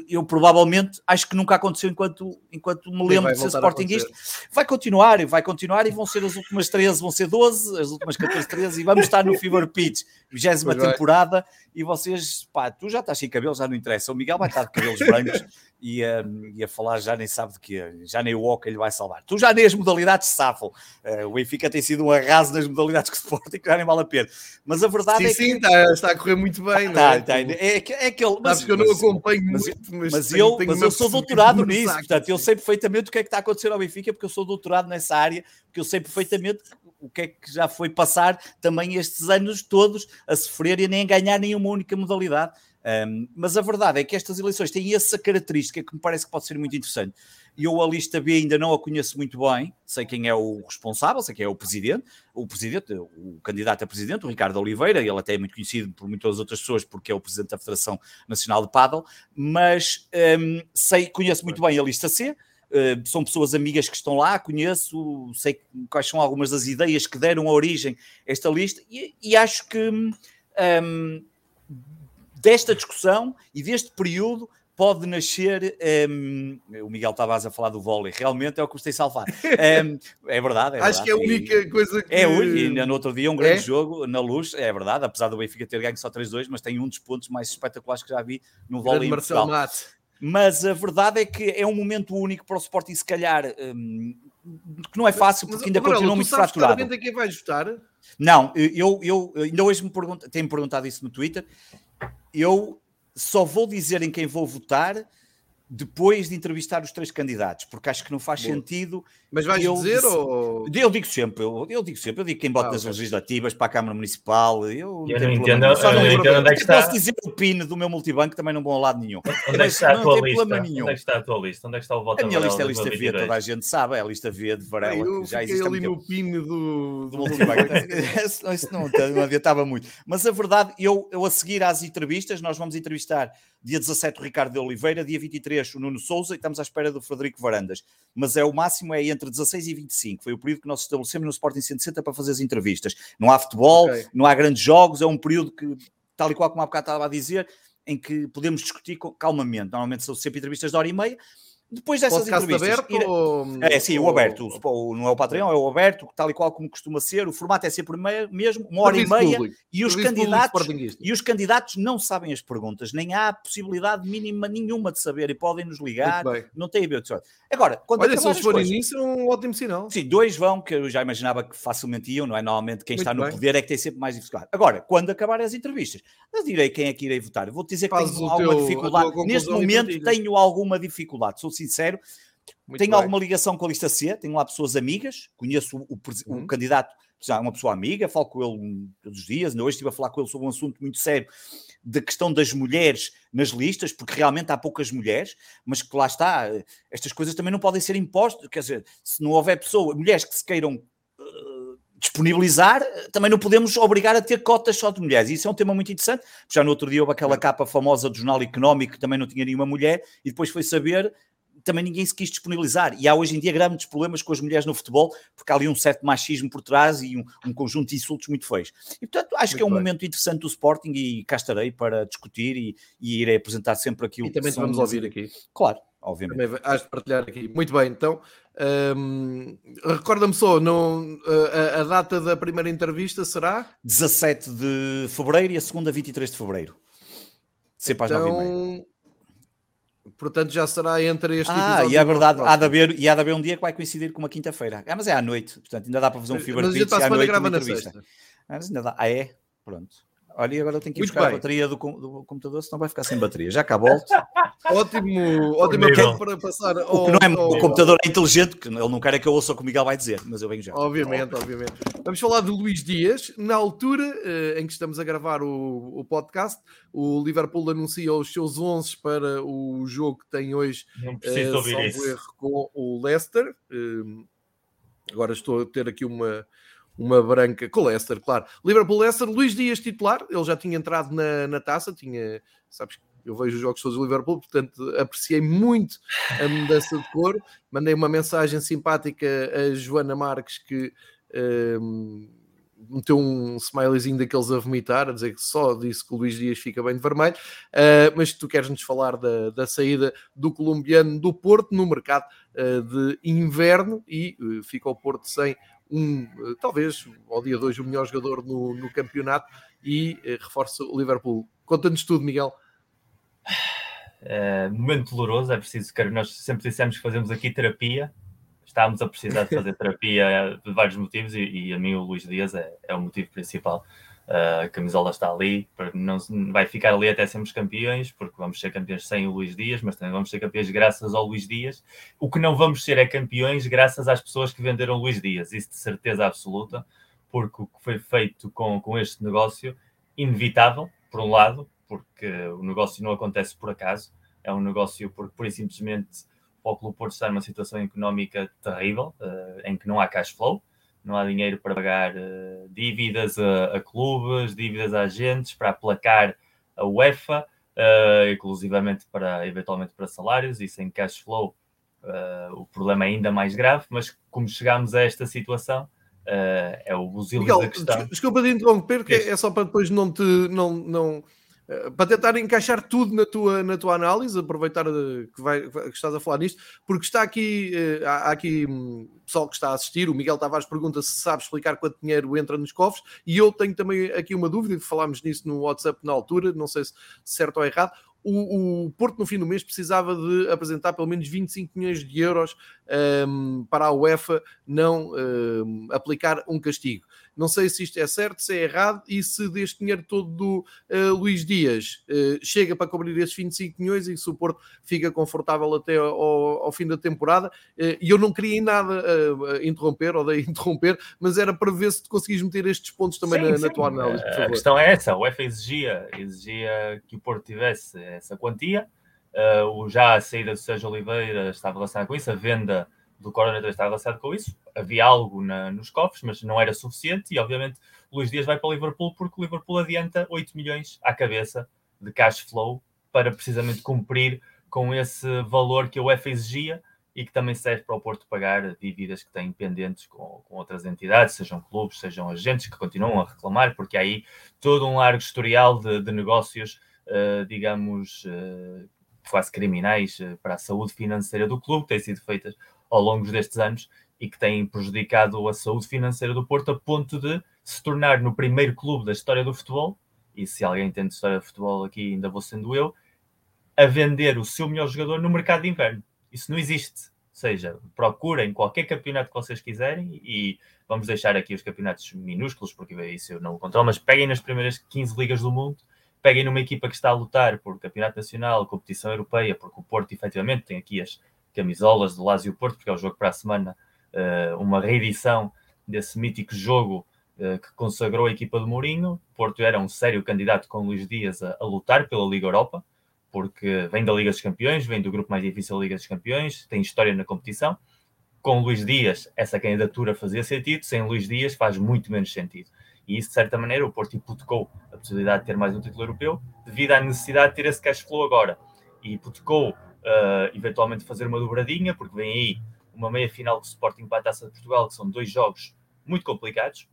Eu provavelmente acho que nunca aconteceu enquanto, enquanto me lembro de ser Sportingista. Vai continuar e vai continuar e vão ser as últimas 13, vão ser 12, as últimas 14, 13 e vamos estar no Fever Pitch, 20 temporada e vocês, pá, tu já estás sem cabelo, já não interessa. O Miguel vai estar de cabelos brancos e, um, e a falar já nem sabe de quê, já nem o Walker lhe vai salvar. Tu já nem as modalidades safam. Uh, o Benfica tem sido um arraso nas modalidades que Sporting, que já nem vale a pena. Mas a verdade sim, é sim, que. Sim, está, está a correr muito bem, não tá, é? Tá, é, é, aquele. Mas, Sabes que eu não acompanho mas, muito, mas, mas tenho, eu, tenho mas eu sou doutorado nisso, saco, portanto, eu sei perfeitamente o que é que está a acontecer ao Benfica, porque eu sou doutorado nessa área, porque eu sei perfeitamente o que é que já foi passar também estes anos todos a sofrer e nem ganhar nenhuma única modalidade. Um, mas a verdade é que estas eleições têm essa característica que me parece que pode ser muito interessante. Eu a lista B ainda não a conheço muito bem, sei quem é o responsável, sei quem é o presidente, o presidente, o candidato a presidente, o Ricardo Oliveira, ele até é muito conhecido por muitas outras pessoas porque é o presidente da Federação Nacional de Paddle, mas um, sei, conheço muito bem a lista C, Uh, são pessoas amigas que estão lá, conheço, sei quais são algumas das ideias que deram origem a esta lista e, e acho que um, desta discussão e deste período pode nascer. Um, o Miguel Tavares a falar do vôlei, realmente é o que gostei de salvar. Um, é verdade. É Acho verdade. que é a única coisa que. É, e no outro dia um grande é? jogo na luz, é verdade, apesar do Benfica ter ganho só 3-2, mas tem um dos pontos mais espetaculares que já vi no vôlei. Marcelo Mate. Mas a verdade é que é um momento único para o Sporting, se calhar, um, que não é fácil, porque mas, ainda Aurélio, continua muito fraturado. a quem vai ajustar? Não, eu, eu ainda hoje me pergunto, tenho perguntado isso no Twitter. Eu só vou dizer em quem vou votar depois de entrevistar os três candidatos, porque acho que não faz Boa. sentido. Mas vais eu dizer ou... Eu digo sempre, eu, eu digo sempre, eu digo quem bota ah, nas legislativas para a Câmara Municipal, eu, eu não entendo, eu não entendo onde é que está. Posso dizer o PIN do meu multibanco, também não vou a lado nenhum. Onde é que está a tua lista? Onde é que está a tua lista? Onde é que está o voto A minha lista é a lista V, toda a gente sabe, é a lista V de Varela, eu que já existe ali no PIN do, do multibanco. Isso não, não adiantava muito. Mas a verdade, eu, eu a seguir às entrevistas, nós vamos entrevistar dia 17 o Ricardo de Oliveira, dia 23 o Nuno Souza e estamos à espera do Frederico Varandas. Mas é o máximo é entre 16 e 25. Foi o período que nós estabelecemos no Sporting 160 para fazer as entrevistas. Não há futebol, okay. não há grandes jogos, é um período que, tal e qual como há bocado estava a dizer, em que podemos discutir calmamente. Normalmente são sempre entrevistas de hora e meia, depois dessas Podcast entrevistas. aberto? Ir... Ou... É, sim, o aberto. O, não é o Patreon, é o aberto, tal e qual como costuma ser. O formato é sempre mesmo, uma hora Serviço e meia. Público. E os, candidatos, e os candidatos não sabem as perguntas, nem há possibilidade mínima nenhuma de saber e podem nos ligar. Não tem a ver. Agora, quando Olha, se eles forem nisso, é um ótimo sinal. Sim, dois vão, que eu já imaginava que facilmente iam, não é? Normalmente quem Muito está no bem. poder é que tem sempre mais dificuldade. Agora, quando acabarem as entrevistas, eu direi quem é que irei votar. Vou-te dizer que Faz tenho alguma teu, dificuldade. Neste momento tenho alguma dificuldade, sou sincero. Muito tenho bem. alguma ligação com a lista C, tenho lá pessoas amigas, conheço o, o, o uhum. candidato, já uma pessoa amiga, falo com ele todos os dias, hoje estive a falar com ele sobre um assunto muito sério da questão das mulheres nas listas, porque realmente há poucas mulheres, mas que lá está, estas coisas também não podem ser impostas, quer dizer, se não houver pessoas, mulheres que se queiram uh, disponibilizar, também não podemos obrigar a ter cotas só de mulheres. Isso é um tema muito interessante. Já no outro dia houve aquela capa famosa do Jornal Económico que também não tinha nenhuma mulher, e depois foi saber também ninguém se quis disponibilizar. E há hoje em dia grandes problemas com as mulheres no futebol, porque há ali um certo machismo por trás e um, um conjunto de insultos muito feios. E portanto, acho muito que é um bem. momento interessante do Sporting e cá estarei para discutir e, e irei apresentar sempre aquilo e que também te vamos ouvir aqui. Claro, obviamente. Também has de partilhar aqui. Muito bem, então. Um, Recorda-me só, não, a, a, data da primeira entrevista será? 17 de fevereiro e a segunda 23 de fevereiro. Sempre às então, 9h30. Portanto, já será entre este ah, e é verdade, há de, haver, e há de haver um dia que vai coincidir com uma quinta-feira. Ah, mas é à noite, portanto, ainda dá para fazer um fever pitch à noite uma entrevista. Ah, mas ainda dá. Ah, é? Pronto. Olha, e agora eu tenho que ir Muito buscar bem. a bateria do, do, computador, senão vai ficar sem bateria. Já cá volto. ótimo, ótimo ponto para passar. Ao, o, que não é, ao, o computador é inteligente, que ele não quer é que eu ouça o que o Miguel vai dizer, mas eu venho já. Obviamente, obviamente. Vamos falar de Luís Dias. Na altura uh, em que estamos a gravar o, o, podcast, o Liverpool anuncia os seus 11 para o jogo que tem hoje, não preciso uh, ouvir isso. com o Leicester. Uh, agora estou a ter aqui uma uma branca com Leicester, claro. Liverpool-Leicester, Luís Dias titular, ele já tinha entrado na, na taça, tinha, sabes, eu vejo os jogos todos do Liverpool, portanto apreciei muito a mudança de cor. Mandei uma mensagem simpática a Joana Marques que um, meteu um smileyzinho daqueles a vomitar, a dizer que só disse que o Luís Dias fica bem de vermelho. Uh, mas tu queres nos falar da, da saída do colombiano do Porto no mercado uh, de inverno e uh, fica o Porto sem um, talvez ao dia 2, o melhor jogador no, no campeonato e reforça o Liverpool Conta-nos tudo, Miguel. Uh, momento doloroso, é preciso que nós sempre dissemos que fazemos aqui terapia. Estávamos a precisar de fazer terapia por vários motivos e, e, a mim o Luís Dias é, é o motivo principal. A camisola está ali, não vai ficar ali até sermos campeões, porque vamos ser campeões sem o Luís Dias, mas também vamos ser campeões graças ao Luís Dias. O que não vamos ser é campeões graças às pessoas que venderam o Luís Dias, isso de certeza absoluta, porque o que foi feito com, com este negócio, inevitável, por um lado, porque o negócio não acontece por acaso, é um negócio porque, por simplesmente, o Clube Porto está numa situação económica terrível, uh, em que não há cash flow, não há dinheiro para pagar uh, dívidas a, a, clubes, dívidas a agentes, para aplacar a UEFA, uh, inclusivamente para, eventualmente para salários, e sem cash flow uh, o problema é ainda mais grave, mas como chegámos a esta situação, é o busilho da questão. Desculpa de interromper, que é só para depois não te... Não, não eh, para tentar encaixar tudo na tua, na tua análise, aproveitar eh, que, vai, que estás a falar nisto, porque está aqui, eh, há, aqui hum, pessoal que está a assistir, o Miguel Tavares pergunta se sabe explicar quanto dinheiro entra nos cofres, e eu tenho também aqui uma dúvida, falámos nisso no WhatsApp na altura, não sei se certo ou errado, o, o, Porto no fim do mês precisava de apresentar pelo menos 25 milhões de euros um, para a UEFA não um, aplicar um castigo. Não sei se isto é certo, se é errado e se deste dinheiro todo do uh, Luís Dias uh, chega para cobrir esses 25 milhões e se o Porto fica confortável até ao, ao fim da temporada. Uh, e eu não queria em nada interromper ou de interromper, mas era para ver se conseguis meter estes pontos também sim, na, sim. na, tua análise. A questão é essa: o UEFA exigia, exigia que o Porto tivesse essa quantia. Uh, já a saída do Sérgio Oliveira estava relacionada com isso, a venda do também estava relacionado com isso. Havia algo na, nos cofres, mas não era suficiente. E obviamente Luís Dias vai para o Liverpool porque o Liverpool adianta 8 milhões à cabeça de cash flow para precisamente cumprir com esse valor que a UEFA exigia e que também serve para o Porto pagar dívidas que têm pendentes com, com outras entidades, sejam clubes, sejam agentes que continuam a reclamar, porque há aí todo um largo historial de, de negócios, uh, digamos, uh, quase criminais uh, para a saúde financeira do clube, que têm sido feitas ao longo destes anos e que têm prejudicado a saúde financeira do Porto a ponto de se tornar no primeiro clube da história do futebol, e se alguém tem de história de futebol aqui, ainda vou sendo eu, a vender o seu melhor jogador no mercado de inverno. Isso não existe. Ou seja, procurem qualquer campeonato que vocês quiserem e vamos deixar aqui os campeonatos minúsculos, porque isso eu não controlo, mas peguem nas primeiras 15 ligas do mundo, peguem numa equipa que está a lutar por campeonato nacional, competição europeia, porque o Porto efetivamente tem aqui as camisolas do Lazio Porto, porque é o jogo para a semana, uh, uma reedição desse mítico jogo uh, que consagrou a equipa de Mourinho. Porto era um sério candidato com Luís Dias a, a, lutar pela Liga Europa, porque vem da Liga dos Campeões, vem do grupo mais difícil da Liga dos Campeões, tem história na competição. Com Luís Dias, essa candidatura fazia sentido, sem Luís Dias faz muito menos sentido. E isso, de certa maneira, o Porto hipotecou a possibilidade de ter mais um título europeu devido à necessidade de ter esse cash flow agora. E hipotecou uh, eventualmente fazer uma dobradinha, porque vem aí uma meia final do Sporting para a Taça de Portugal, que são dois jogos muito complicados,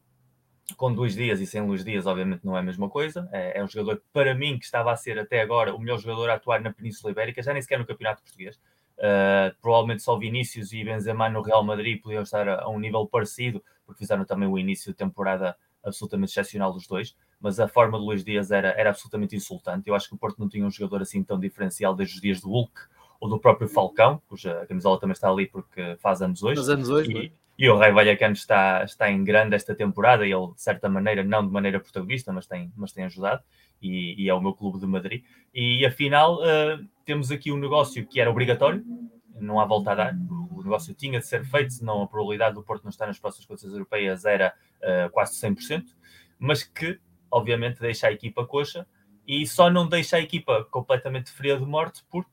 com dois dias e sem Luís Dias, obviamente não é a mesma coisa. É, é, um jogador para mim, que estava a ser até agora o melhor jogador a atuar na Península Ibérica, já nem sequer no Campeonato Português. Uh, provavelmente só Vinícius e Benzema no Real Madrid podiam estar a, a, um nível parecido, porque fizeram também o início de temporada absolutamente excepcional dos dois mas a forma de Luís Dias era, era absolutamente insultante. Eu acho que o Porto não tinha um jogador assim tão diferencial desde os dias do Hulk ou do próprio Falcão, cuja camisola também está ali porque faz anos hoje. Faz anos hoje, e, e o Rei Vallecano está, está em grande esta temporada e ele, de certa maneira, não de maneira protagonista, mas tem, mas tem ajudado. E, e é o meu clube de Madrid. E afinal, uh, temos aqui um negócio que era obrigatório, não há volta a dar. O negócio tinha de ser feito, senão a probabilidade do Porto não estar nas próximas competições europeias era uh, quase 100%, mas que obviamente deixa a equipa coxa e só não deixa a equipa completamente fria de morte porque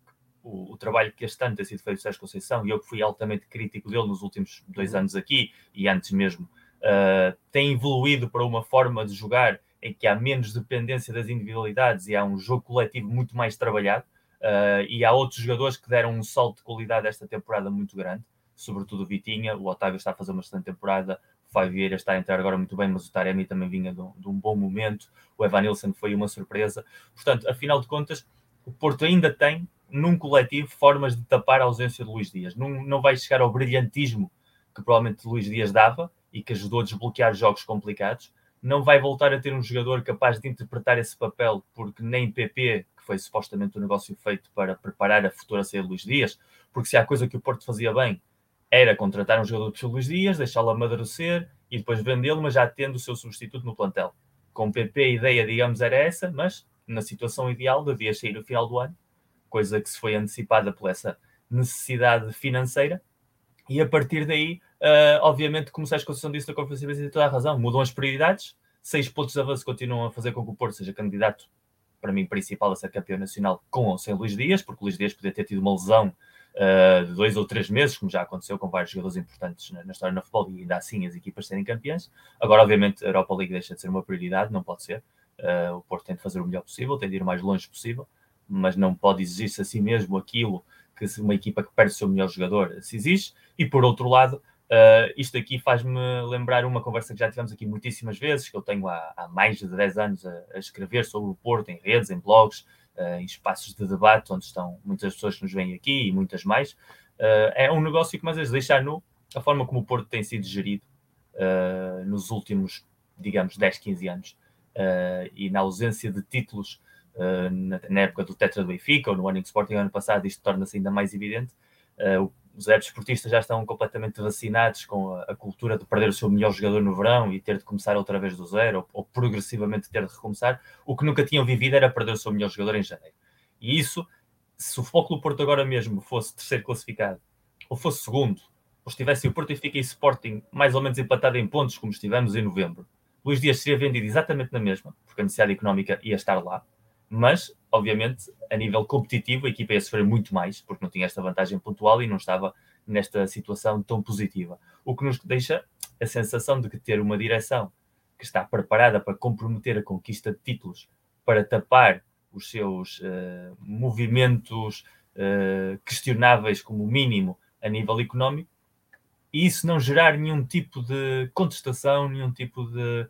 o, o, trabalho que este ano tem sido feito Sérgio Conceição e eu que fui altamente crítico dele nos últimos dois anos aqui e antes mesmo, uh, tem evoluído para uma forma de jogar em que há menos dependência das individualidades e há um jogo coletivo muito mais trabalhado uh, e há outros jogadores que deram um salto de qualidade esta temporada muito grande, sobretudo o Vitinha, o Otávio está a fazer uma excelente temporada, Fábio Vieira está a entrar agora muito bem, mas o Taremi também vinha de um, de um bom momento. O Evan Nilsson foi uma surpresa. Portanto, afinal de contas, o Porto ainda tem, num coletivo, formas de tapar a ausência de Luís Dias. Não, não vai chegar ao brilhantismo que provavelmente Luís Dias dava e que ajudou a desbloquear jogos complicados, não vai voltar a ter um jogador capaz de interpretar esse papel, porque nem PP, que foi supostamente o um negócio feito para preparar a futura saída de Luís Dias, porque se há coisa que o Porto fazia bem era contratar um jogador de Luís Dias, deixá-lo amadurecer e depois vendê-lo, mas já tendo o seu substituto no plantel. Com PP a ideia, digamos, era essa, mas na situação ideal devia sair no final do ano, coisa que se foi antecipada por essa necessidade financeira, e a partir daí, uh, obviamente, como a Conceição disse na conferência de toda a razão, mudam as prioridades, seis pontos de avanço continuam a fazer com que o Porto seja candidato, para mim, principal a ser campeão nacional com ou sem Luís Dias, porque Luís Dias podia ter tido uma lesão uh, de dois ou três meses, como já aconteceu com vários jogadores importantes na, na história do futebol, e ainda assim as equipas serem campeãs. Agora, obviamente, a Europa League deixa de ser uma prioridade, não pode ser. Uh, o Porto tem de fazer o melhor possível, tem de ir o mais longe possível, mas não pode exigir-se a si mesmo aquilo que uma equipa que perde o seu melhor jogador se exige. E por outro lado, uh, isto aqui faz-me lembrar uma conversa que já tivemos aqui muitíssimas vezes, que eu tenho há, há mais de 10 anos a, a, escrever sobre o Porto em redes, em blogs, uh, em espaços de debate, onde estão muitas pessoas que nos vêm aqui e muitas mais. Uh, é um negócio que, mais vezes, deixar nu a forma como o Porto tem sido gerido nos últimos, digamos, 10, 15 anos. e na ausência de títulos na, na, época do Tetra do Benfica ou no ano Sporting ano passado, isto torna-se ainda mais evidente. Uh, os adeptos esportistas já estão completamente vacinados com a, a, cultura de perder o seu melhor jogador no verão e ter de começar outra vez do zero ou, ou, progressivamente ter de recomeçar. O que nunca tinham vivido era perder o seu melhor jogador em janeiro. E isso, se o Foco do Porto agora mesmo fosse terceiro classificado ou fosse segundo, ou estivesse o Porto e fica em Sporting mais ou menos empatado em pontos, como estivemos em novembro, Luís Dias seria vendido exatamente na mesma, porque a necessidade económica ia estar lá mas obviamente a nível competitivo a equipa ia sofrer muito mais porque não tinha esta vantagem pontual e não estava nesta situação tão positiva. O que nos deixa a sensação de que ter uma direção que está preparada para comprometer a conquista de títulos, para tapar os seus uh, movimentos uh, questionáveis como mínimo a nível económico, e isso não gerar nenhum tipo de contestação, nenhum tipo de,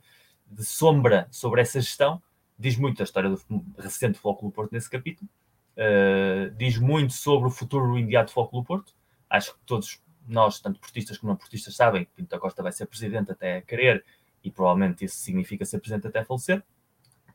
de sombra sobre essa gestão, diz muito da história do recente Futebol Porto nesse capítulo, uh, diz muito sobre o futuro imediato do Futebol Porto. Acho que todos nós, tanto portistas como não portistas, sabem que Pinto da Costa vai ser presidente até querer e provavelmente isso significa ser presidente até falecer.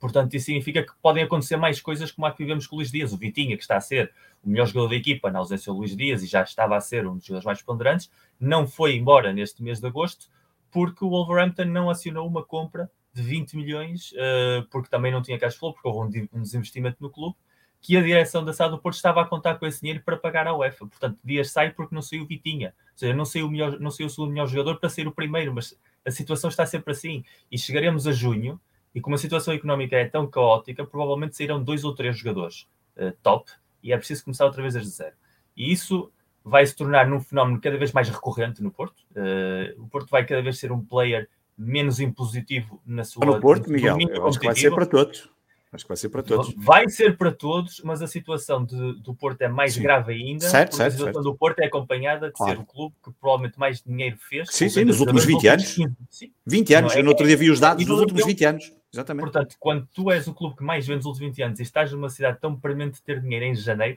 Portanto, isso significa que podem acontecer mais coisas como a que vivemos com o Luís Dias. O Vitinha, que está a ser o melhor jogador da equipa na ausência do Luís Dias e já estava a ser um dos jogadores mais ponderantes, não foi embora neste mês de agosto porque o Wolverhampton não acionou uma compra de 20 milhões, uh, porque também não tinha cash flow, porque houve um, um desinvestimento no clube, que a direção da SAD do Porto estava a contar com esse dinheiro para pagar a UEFA. Portanto, Dias sai porque não saiu Vitinha. Ou seja, não saiu o, melhor, não saiu o segundo melhor jogador para ser o primeiro, mas a situação está sempre assim. E chegaremos a junho, e como a situação económica é tão caótica, provavelmente sairão dois ou três jogadores uh, top, e é preciso começar outra vez desde zero. E isso vai se tornar num fenómeno cada vez mais recorrente no Porto. Uh, o Porto vai cada vez ser um player menos impositivo na sua. No Porto, Miguel, acho que vai ser para todos. Acho que vai ser para todos. Vai ser para todos, mas a situação de, do Porto é mais sim. grave ainda. Certo, certo, a situação certo. do Porto é acompanhada de claro. ser o clube que provavelmente mais dinheiro fez. Sim, sim, nos últimos 20 anos. 15, 20 anos, é, eu no outro dia vi os dados dos últimos 20 anos. Exatamente. Portanto, quando tu és o clube que mais vende nos últimos 20 anos e estás numa cidade tão premente de ter dinheiro em janeiro,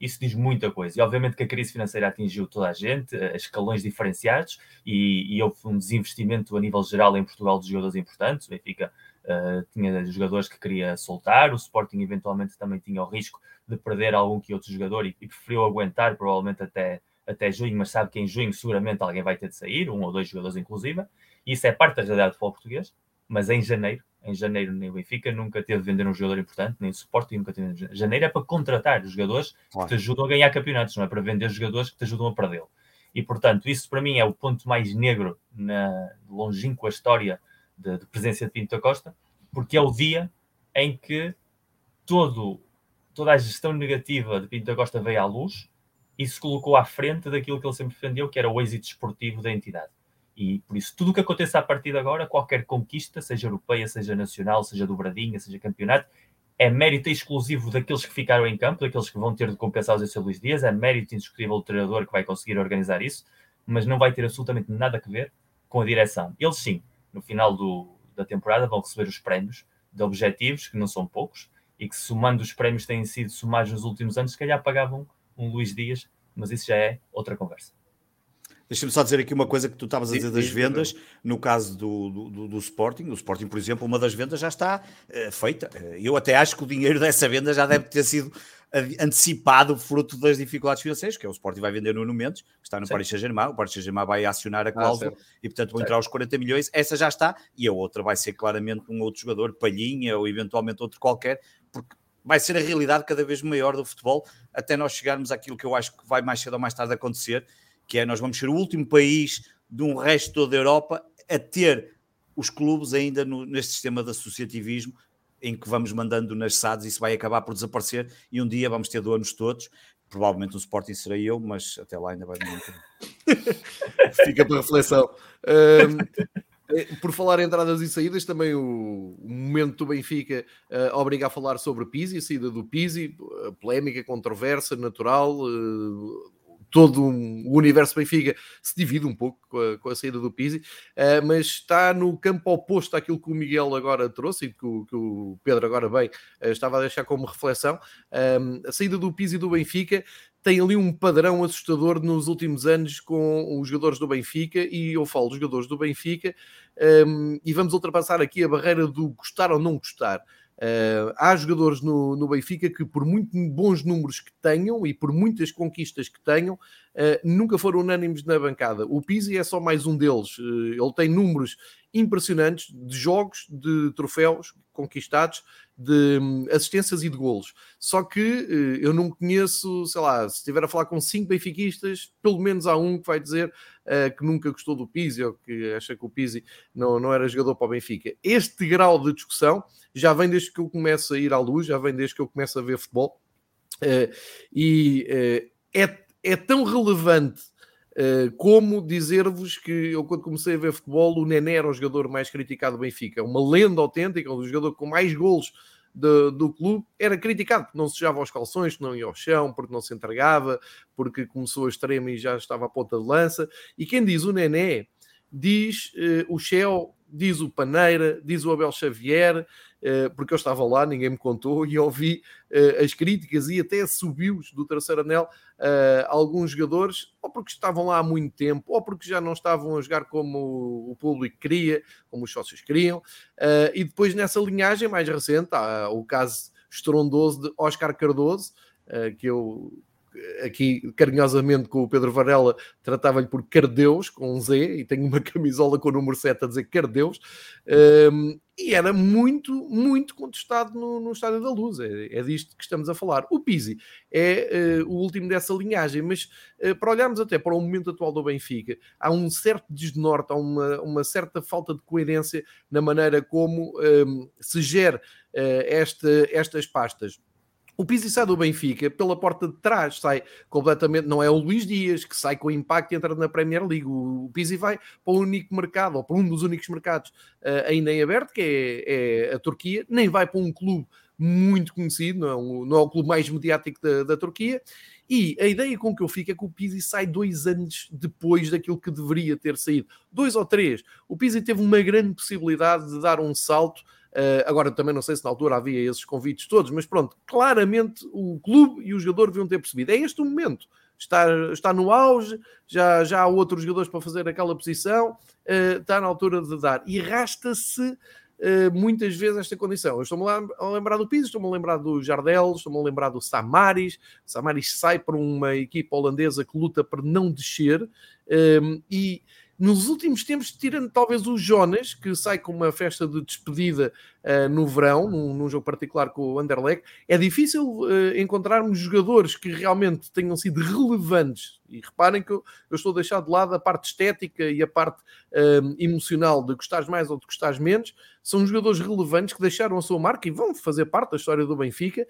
isso diz muita coisa. E obviamente que a crise financeira atingiu toda a gente, a escalões diferenciados, e, e houve um desinvestimento a nível geral em Portugal de jogadores importantes. O Benfica uh, tinha jogadores que queria soltar, o Sporting eventualmente também tinha o risco de perder algum que outro jogador e, e preferiu aguentar, provavelmente até, até junho, mas sabe que em junho seguramente alguém vai ter de sair, um ou dois jogadores inclusive. E isso é parte da realidade do futebol português, mas em janeiro em janeiro nem o Benfica nunca teve de vender um jogador importante, nem o Sporting nunca teve de Janeiro é para contratar os jogadores claro. que te ajudam a ganhar campeonatos, não é para vender jogadores que te ajudam a perdê-lo. E portanto, isso para mim é o ponto mais negro na longínqua história de, de presença de Pinto da Costa, porque é o dia em que todo, toda a gestão negativa de Pinto da Costa veio à luz e se colocou à frente daquilo que ele sempre defendeu, que era o êxito esportivo da entidade. E por isso, tudo o que aconteça a partir de agora, qualquer conquista, seja europeia, seja nacional, seja dobradinha, seja campeonato, é mérito exclusivo daqueles que ficaram em campo, daqueles que vão ter de compensar os seu Luís Dias, é mérito indiscutível do treinador que vai conseguir organizar isso, mas não vai ter absolutamente nada a ver com a direção. Eles sim, no final do, da temporada, vão receber os prémios de objetivos, que não são poucos, e que somando os prémios têm sido somados nos últimos anos, se calhar pagavam um Luís Dias, mas isso já é outra conversa. Deixa-me só dizer aqui uma coisa que tu estavas a dizer das vendas, no caso do, do, do, Sporting. O Sporting, por exemplo, uma das vendas já está uh, feita. Uh, eu até acho que o dinheiro dessa venda já deve ter sido antecipado fruto das dificuldades financeiras, que é o Sporting vai vender no Numentos, que está no Sim. Paris Saint-Germain, o Paris Saint-Germain vai acionar a ah, cláusula ah, e portanto vão entrar os 40 milhões, essa já está, e a outra vai ser claramente um outro jogador, Palhinha ou eventualmente outro qualquer, porque vai ser a realidade cada vez maior do futebol, até nós chegarmos àquilo que eu acho que vai mais cedo ou mais tarde acontecer, que é nós vamos ser o último país de um resto toda a Europa a ter os clubes ainda no, neste sistema de associativismo em que vamos mandando nas SADs, isso vai acabar por desaparecer e um dia vamos ter donos todos. Provavelmente o Sporting serei eu, mas até lá ainda vai muito. Fica para reflexão. Um, por falar em entradas e saídas, também o, momento do Benfica uh, obriga a falar sobre Pizzi, a saída do Pizzi, polémica, controversa, natural. Uh, todo um, o universo Benfica se divide um pouco com a, com a saída do Pizzi, uh, mas está no campo oposto àquilo que o Miguel agora trouxe e que o, que o Pedro agora bem uh, estava a deixar como reflexão. Um, a saída do Pizzi do Benfica tem ali um padrão assustador nos últimos anos com os jogadores do Benfica, e eu falo dos jogadores do Benfica, um, e vamos ultrapassar aqui a barreira do gostar ou não gostar. Uh, há jogadores no, no Benfica que, por muito bons números que tenham e por muitas conquistas que tenham, uh, nunca foram unânimes na bancada. O Pizzi é só mais um deles. Uh, ele tem números impressionantes de jogos, de troféus conquistados, de um, assistências e de golos. Só que uh, eu não conheço, sei lá, se estiver a falar com cinco benfiquistas, pelo menos há um que vai dizer uh, que nunca gostou do Pizzi ou que acha que o Pizzi não, não era jogador para o Benfica. Este grau de discussão já vem desde que eu começo a ir à luz, já vem desde que eu começo a ver futebol. Uh, e é, é tão relevante Uh, como dizer-vos que eu, quando comecei a ver futebol, o Nené era o jogador mais criticado do Benfica, uma lenda autêntica, o jogador com mais golos do, do clube, era criticado porque não sujava os calções, não ia ao chão, porque não se entregava, porque começou a extrema e já estava à ponta de lança. E quem diz o Nené, diz uh, o Shell, diz o Paneira, diz o Abel Xavier, eh, porque eu estava lá, ninguém me contou, e ouvi uh, as críticas e até subiu-os do terceiro anel uh, alguns jogadores, ou porque estavam lá há muito tempo, ou porque já não estavam a jogar como o público queria, como os sócios queriam. e depois nessa linhagem mais recente, há o caso estrondoso de Oscar Cardoso, que eu aqui carinhosamente com o Pedro Varela tratava-lhe por Cardeus com um Z e tenho uma camisola com o número 7 a dizer Cardeus um, e era muito, muito contestado no, no Estádio da Luz. É, é disto que estamos a falar. O Pizzi é uh, o último dessa linhagem, mas uh, para olharmos até para o momento atual do Benfica, há um certo desnorte, há uma, uma certa falta de coerência na maneira como um, se gera uh, esta, estas pastas o Pizzi sai do Benfica pela porta de trás, sai completamente. Não é o Luís Dias que sai com impacto e entra na Premier League. O Pizzi vai para o único mercado, ou para um dos únicos mercados uh, ainda em aberto, que é, é, a Turquia. Nem vai para um clube muito conhecido, não é, não é o clube mais mediático da, da Turquia. E a ideia com que eu fico é que o Pizzi sai dois anos depois daquilo que deveria ter saído. Dois ou três. O Pizzi teve uma grande possibilidade de dar um salto Uh, agora também não sei se na altura havia esses convites todos, mas pronto, claramente o clube e o jogador deviam ter percebido. É este o momento. Está, está no auge, já, já há outros jogadores para fazer aquela posição, uh, está na altura de dar. E rasta-se uh, muitas vezes esta condição. Eu estou-me a lembrar do Pizzi, estou-me a lembrar do Jardel, estou-me a lembrar do Samaris. Samaris sai para uma equipa holandesa que luta para não descer e nos últimos tempos, tirando talvez o Jonas, que sai com uma festa de despedida uh, no verão, num, num, jogo particular com o Anderlecht, é difícil uh, encontrarmos jogadores que realmente tenham sido relevantes. E reparem que eu, eu, estou a deixar de lado a parte estética e a parte uh, emocional de gostares mais ou de gostares menos. São jogadores relevantes que deixaram a sua marca e vão fazer parte da história do Benfica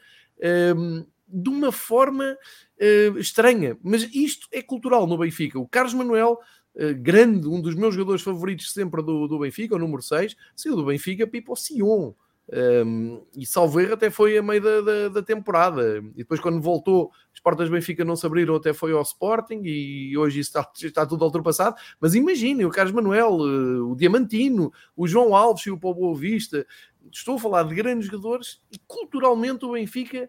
de uma forma estranha. Mas isto é cultural no Benfica. O Carlos Manuel grande, um dos meus jogadores favoritos sempre do, do Benfica, o número 6, saiu do Benfica Pipo Sion. Um, e erro até foi a meio da, da, da, temporada. E depois quando voltou as portas do Benfica não se abriram até foi ao Sporting e hoje isso está, está tudo ultrapassado. Mas imaginem o Carlos Manuel eh, o Diamantino, o João Alves e o Paulo Boa Vista. Estou a falar de grandes jogadores e culturalmente o Benfica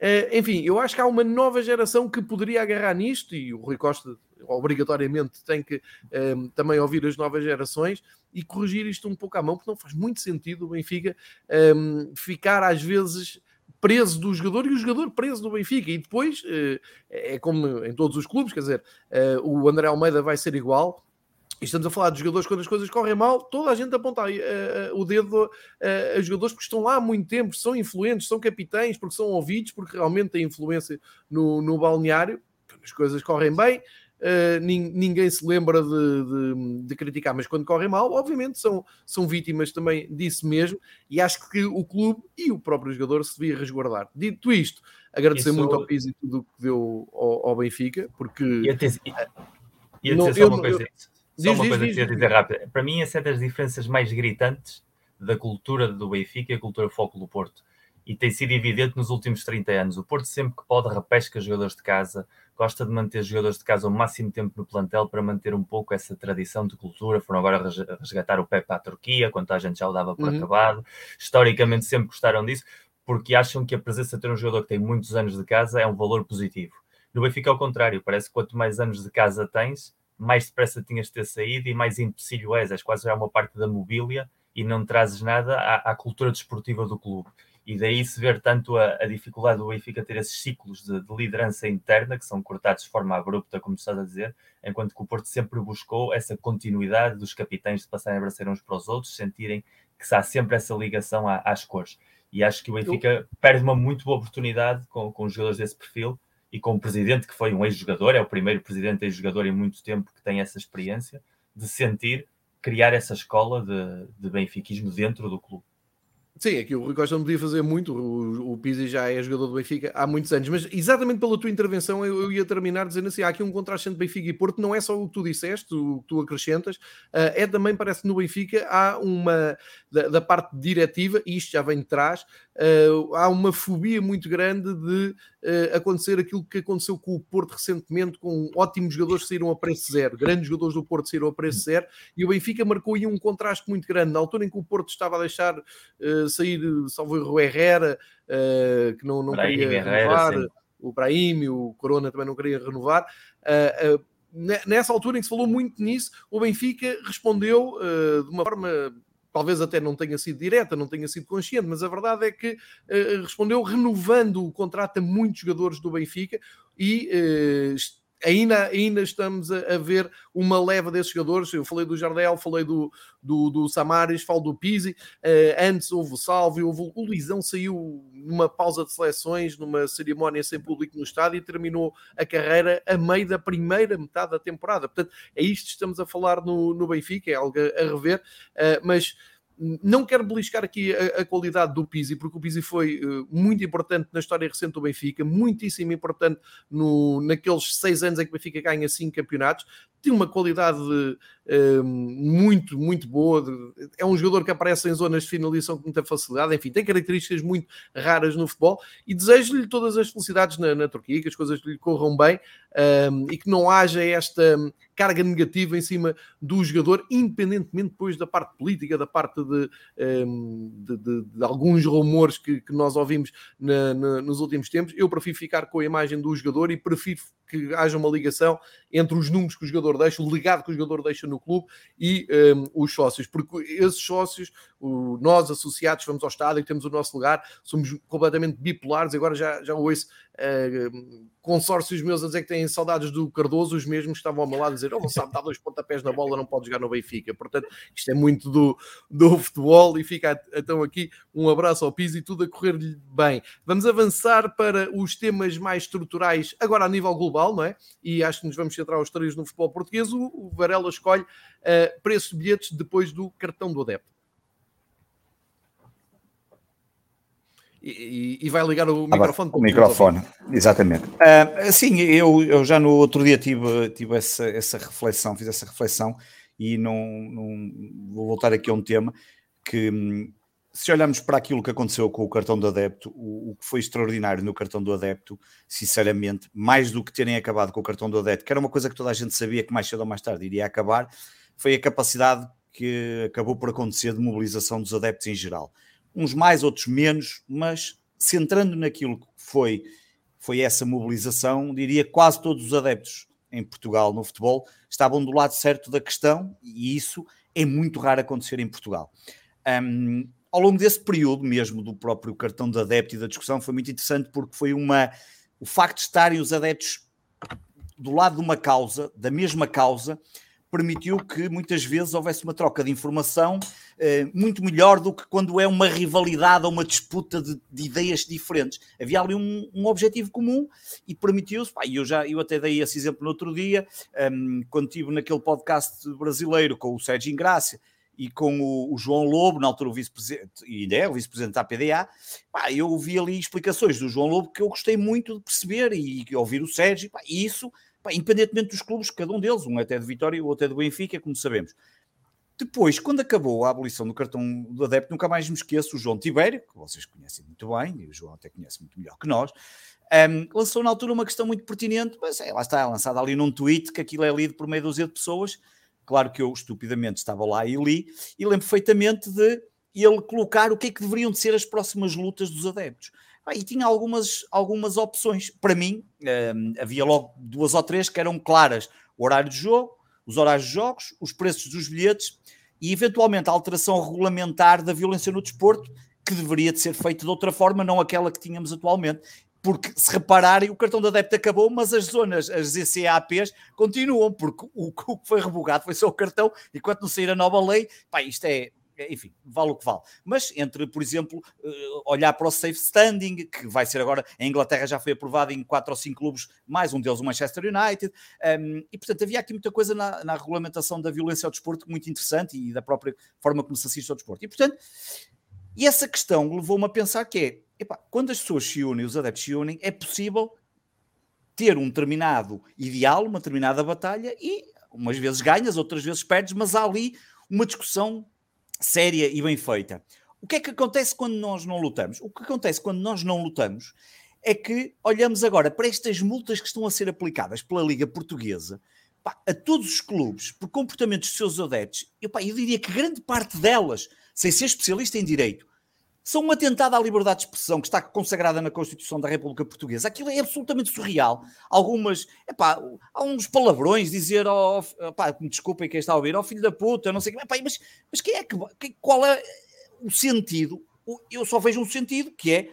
uh, enfim, eu acho que há uma nova geração que poderia agarrar nisto e o Rui Costa obrigatoriamente tem que um, também ouvir as novas gerações e corrigir isto um pouco à mão, porque não faz muito sentido o Benfica um, ficar às vezes preso do jogador e o jogador preso do Benfica. E depois é como em todos os clubes, quer dizer, o André Almeida vai ser igual. E estamos a falar de jogadores quando as coisas correm mal, toda a gente aponta uh, o dedo a jogadores porque estão lá há muito tempo, são influentes, são capitães, porque são ouvidos, porque realmente têm influência no, no balneário. Quando as coisas correm bem, uh, ninguém se lembra de, de, de, criticar, mas quando correm mal, obviamente são, são vítimas também disso mesmo, e acho que o clube e o próprio jogador se devia resguardar. Dito isto, agradecer Isso... muito ao Pizzi tudo o que deu ao, ao Benfica, porque. Ia ter, ia ter só uma coisa, eu, só uma diz, coisa diz, que ia dizer rápida. Para mim, essa é das diferenças mais gritantes da cultura do Benfica e a cultura foco do Porto. E tem sido evidente nos últimos 30 anos. O Porto, sempre que pode, repesca jogadores de casa, gosta de manter jogadores de casa o máximo tempo no plantel para manter um pouco essa tradição de cultura. Foram agora resgatar o Pepe à Turquia, quando a gente já o dava por uhum. acabado. Historicamente sempre gostaram disso, porque acham que a presença de ter um jogador que tem muitos anos de casa é um valor positivo. No Benfica ao contrário, parece que quanto mais anos de casa tens, mais depressa tinhas de ter saído e mais empecilho és. És quase já uma parte da mobília e não trazes nada à, à cultura desportiva do clube e daí se ver tanto a, a dificuldade do Benfica ter esses ciclos de, de, liderança interna que são cortados de forma abrupta, como estás a dizer, enquanto que o Porto sempre buscou essa continuidade dos capitães de passarem a abraçar uns para os outros, sentirem que há sempre essa ligação à, às cores. E acho que o Benfica Eu... perde uma muito boa oportunidade com, com jogadores desse perfil e com o presidente que foi um ex-jogador, é o primeiro presidente ex-jogador em muito tempo que tem essa experiência de sentir, criar essa escola de, de benfiquismo dentro do clube. Sim, aqui o Rui Costa não podia fazer muito, o, o Pizzi já é jogador do Benfica há muitos anos, mas exatamente pela tua intervenção eu, eu ia terminar dizendo assim, há aqui um contraste entre Benfica e Porto, não é só o que tu disseste, o que tu acrescentas, uh, é também, parece no Benfica, há uma, da, da, parte diretiva, e isto já vem de trás, uh, há uma fobia muito grande de uh, acontecer aquilo que aconteceu com o Porto recentemente, com ótimos jogadores que saíram a preço zero, grandes jogadores do Porto saíram a preço zero, e o Benfica marcou aí um contraste muito grande, na altura em que o Porto estava a deixar sair, salvo o Herrera, uh, que não, não queria renovar, sim. o Brahim, o Corona também não queria renovar. Uh, uh, nessa altura em que se falou muito nisso, o Benfica respondeu de uma forma talvez até não tenha sido direta, não tenha sido consciente, mas a verdade é que uh, respondeu renovando o contrato a muitos jogadores do Benfica e uh, ainda, ainda estamos a, a, ver uma leva desses jogadores. Eu falei do Jardel, falei do, do, do Samaris, falo do Pizzi. Uh, antes houve o Salve, houve, o Luizão saiu numa pausa de seleções, numa cerimónia sem público no estádio e terminou a carreira a meio da primeira metade da temporada. Portanto, é isto que estamos a falar no, no Benfica, é algo a, a rever, uh, mas não quero beliscar aqui a, a, qualidade do Pizzi, porque o Pizzi foi uh, muito importante na história recente do Benfica, muitíssimo importante no, naqueles seis anos em que o Benfica ganha cinco campeonatos. Tem uma qualidade uh, muito, muito boa. É um jogador que aparece em zonas de finalização com muita facilidade. Enfim, tem características muito raras no futebol e desejo-lhe todas as felicidades na, na Turquia, que as coisas lhe corram bem um, e que não haja esta carga negativa em cima do jogador, independentemente depois da parte política, da parte de, de, de alguns rumores que, que nós ouvimos na, na, nos últimos tempos. Eu prefiro ficar com a imagem do jogador e prefiro que haja uma ligação entre os números que o jogador deixa, o legado que o jogador deixa no clube e um, os sócios, porque esses sócios, o, nós associados, vamos ao estádio temos o nosso lugar, somos completamente bipolares. Agora já, já ouço uh, consórcios meus a dizer que têm saudades do Cardoso, os mesmos estavam ao meu lado a dizer: Oh, sabe, dá dois pontapés na bola, não pode jogar no Benfica. Portanto, isto é muito do, do futebol e fica então aqui um abraço ao piso e tudo a correr-lhe bem. Vamos avançar para os temas mais estruturais, agora a nível global, não é? E acho que nos vamos centrar os três no futebol português. O, o Varela escolhe uh, preço de bilhetes depois do cartão do adepto. E, e, vai ligar o microfone. o microfone, exatamente. Uh, sim, eu, eu já no outro dia tive, tive essa, essa reflexão, fiz essa reflexão e não, não vou voltar aqui a um tema que se olharmos para aquilo que aconteceu com o cartão do adepto, o, o, que foi extraordinário no cartão do adepto, sinceramente, mais do que terem acabado com o cartão do adepto, que era uma coisa que toda a gente sabia que mais cedo ou mais tarde iria acabar, foi a capacidade que acabou por acontecer de mobilização dos adeptos em geral uns mais, outros menos, mas centrando naquilo que foi, foi essa mobilização, diria quase todos os adeptos em Portugal no futebol estavam do lado certo da questão e isso é muito raro acontecer em Portugal. Um, ao longo desse período mesmo do próprio cartão de adepto e da discussão foi muito interessante porque foi uma o facto de estarem os adeptos do lado de uma causa, da mesma causa, permitiu que muitas vezes houvesse uma troca de informação eh, muito melhor do que quando é uma rivalidade ou uma disputa de, de ideias diferentes. Havia ali um, um objetivo comum e permitiu-se, e eu já eu até dei esse exemplo no outro dia, um, ehm, quando estive naquele podcast brasileiro com o Sérgio Ingrácia e com o, o, João Lobo, na altura o vice-presidente, e ainda é o vice-presidente da PDA, pá, eu ouvi ali explicações do João Lobo que eu gostei muito de perceber e, e ouvir o Sérgio, pá, e isso, pá, independentemente dos clubes, cada um deles, um até de Vitória e outro é do Benfica, como sabemos. Depois, quando acabou a abolição do cartão do adepto, nunca mais me esqueço, o João Tibério, que vocês conhecem muito bem, e o João até conhece muito melhor que nós, um, lançou na altura uma questão muito pertinente, mas é, lá está, lançada ali num tweet, que aquilo é lido por meia dúzia de pessoas, Claro que eu estupidamente estava lá e li, e lembro perfeitamente de ele colocar o que é que deveriam de ser as próximas lutas dos adeptos. Ah, e tinha algumas, algumas opções. Para mim, hum, havia logo duas ou três que eram claras: o horário de jogo, os horários de jogos, os preços dos bilhetes e, eventualmente, a alteração regulamentar da violência no desporto, que deveria de ser feita de outra forma, não aquela que tínhamos atualmente porque se repararem, o cartão de adepto acabou, mas as zonas, as ECAPs, continuam, porque o, que foi revogado foi só o cartão, enquanto não sair a nova lei, pá, isto é enfim, vale o que vale. Mas entre, por exemplo, eh, olhar para o safe standing, que vai ser agora, em Inglaterra já foi aprovado em quatro ou cinco clubes, mais um deles o Manchester United, um, ehm, e portanto havia aqui muita coisa na, na regulamentação da violência ao desporto muito interessante e da própria forma como se assiste ao desporto. E portanto, e essa questão levou-me a pensar que é, epá, quando as pessoas se unem, os adeptos se unem, é possível ter um determinado ideal, uma determinada batalha e umas vezes ganhas, outras vezes perdes, mas há ali uma discussão séria e bem feita. O que é que acontece quando nós não lutamos? O que acontece quando nós não lutamos é que olhamos agora para estas multas que estão a ser aplicadas pela Liga Portuguesa pá, a todos os clubes por comportamentos dos seus adeptos. Eu, pá, eu diria que grande parte delas, sem ser especialista em direito, são um atentado à liberdade de expressão que está consagrada na Constituição da República Portuguesa. Aquilo é absolutamente surreal. Algumas, epá, há uns palavrões, dizer, oh, me desculpem quem está a ouvir, oh filho da puta, não sei o mas, mas quem é que, qual é o sentido? Eu só vejo um sentido, que é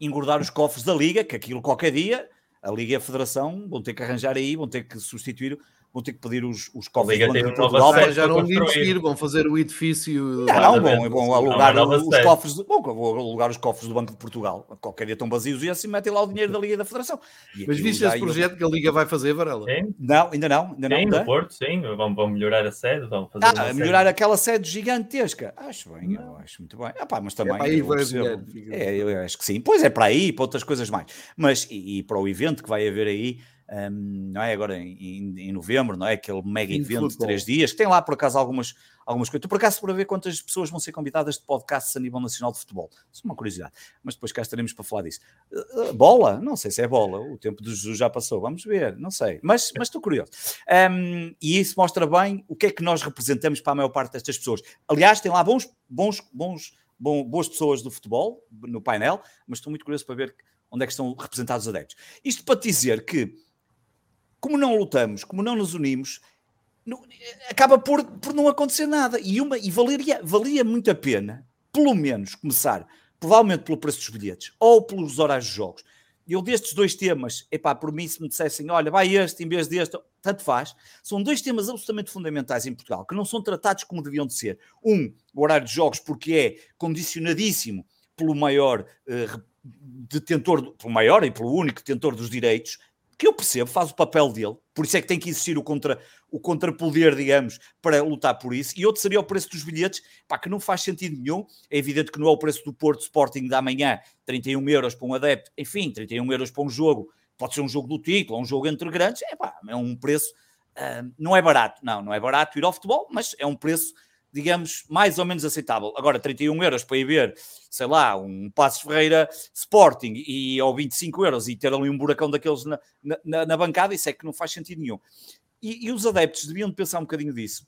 engordar os cofres da Liga, que aquilo qualquer dia, a Liga e a Federação vão ter que arranjar aí, vão ter que substituir vão ter que pedir os, os cofres do Banco de Portugal para já não investir, vão fazer o edifício. Não, bom, vão alugar os cofres, do, bom, vão alugar os cofres do Banco de Portugal, qualquer dia estão vazios e assim metem lá o dinheiro da Liga e da Federação. E Mas viste esse projeto que a Liga vai fazer, Varela? Sim. Não, ainda não. Ainda sim, não, no Porto, sim, vão, vão melhorar a sede, vão fazer ah, melhorar sede. aquela sede gigantesca. Acho bem, eu acho muito bem. Ah, pá, mas também. É aí, eu, dinheiro, é, eu acho que sim. Pois é para aí, para outras coisas mais. Mas e, e para o evento que vai haver aí um, não é? Agora em, em, novembro, não é? Aquele mega evento de três dias, que tem lá por acaso algumas, algumas coisas. Tu por acaso para ver quantas pessoas vão ser convidadas de podcasts a nível nacional de futebol. Isso é uma curiosidade, mas depois cá estaremos para falar disso. Uh, bola? Não sei se é bola, o tempo do Jesus já passou, vamos ver, não sei, mas, mas estou curioso. Um, e isso mostra bem o que é que nós representamos para a maior parte destas pessoas. Aliás, tem lá bons, bons, bons, bom, boas pessoas do futebol no painel, mas estou muito curioso para ver onde é que estão representados os adeptos. Isto para dizer que como não lutamos, como não nos unimos, não, acaba por, por não acontecer nada. E, uma, e valeria, valia muito a pena, pelo menos, começar, provavelmente pelo preço dos bilhetes ou pelos horários de jogos. Eu destes dois temas, epá, por mim, se me dissessem, olha, vai este em vez deste, tanto faz. São dois temas absolutamente fundamentais em Portugal, que não são tratados como deviam de ser. Um, o horário de jogos, porque é condicionadíssimo pelo maior uh, detentor, pelo maior e pelo único detentor dos direitos, que eu percebo, faz o papel dele, por isso é que tem que existir o, contra, o contrapoder, digamos, para lutar por isso. E outro seria o preço dos bilhetes, pá, que não faz sentido nenhum. É evidente que não é o preço do Porto Sporting da manhã, 31 euros para um adepto, enfim, 31 euros para um jogo, pode ser um jogo do título, um jogo entre grandes, é pá, é um preço, uh, não é barato, não, não é barato ir ao futebol, mas é um preço digamos, mais ou menos aceitável. Agora, 31 euros para ir ver, sei lá, um Passos Ferreira Sporting e ou 25 euros e ter ali um buracão daqueles na, na, na bancada, isso é que não faz sentido nenhum. E, e, os adeptos deviam pensar um bocadinho disso.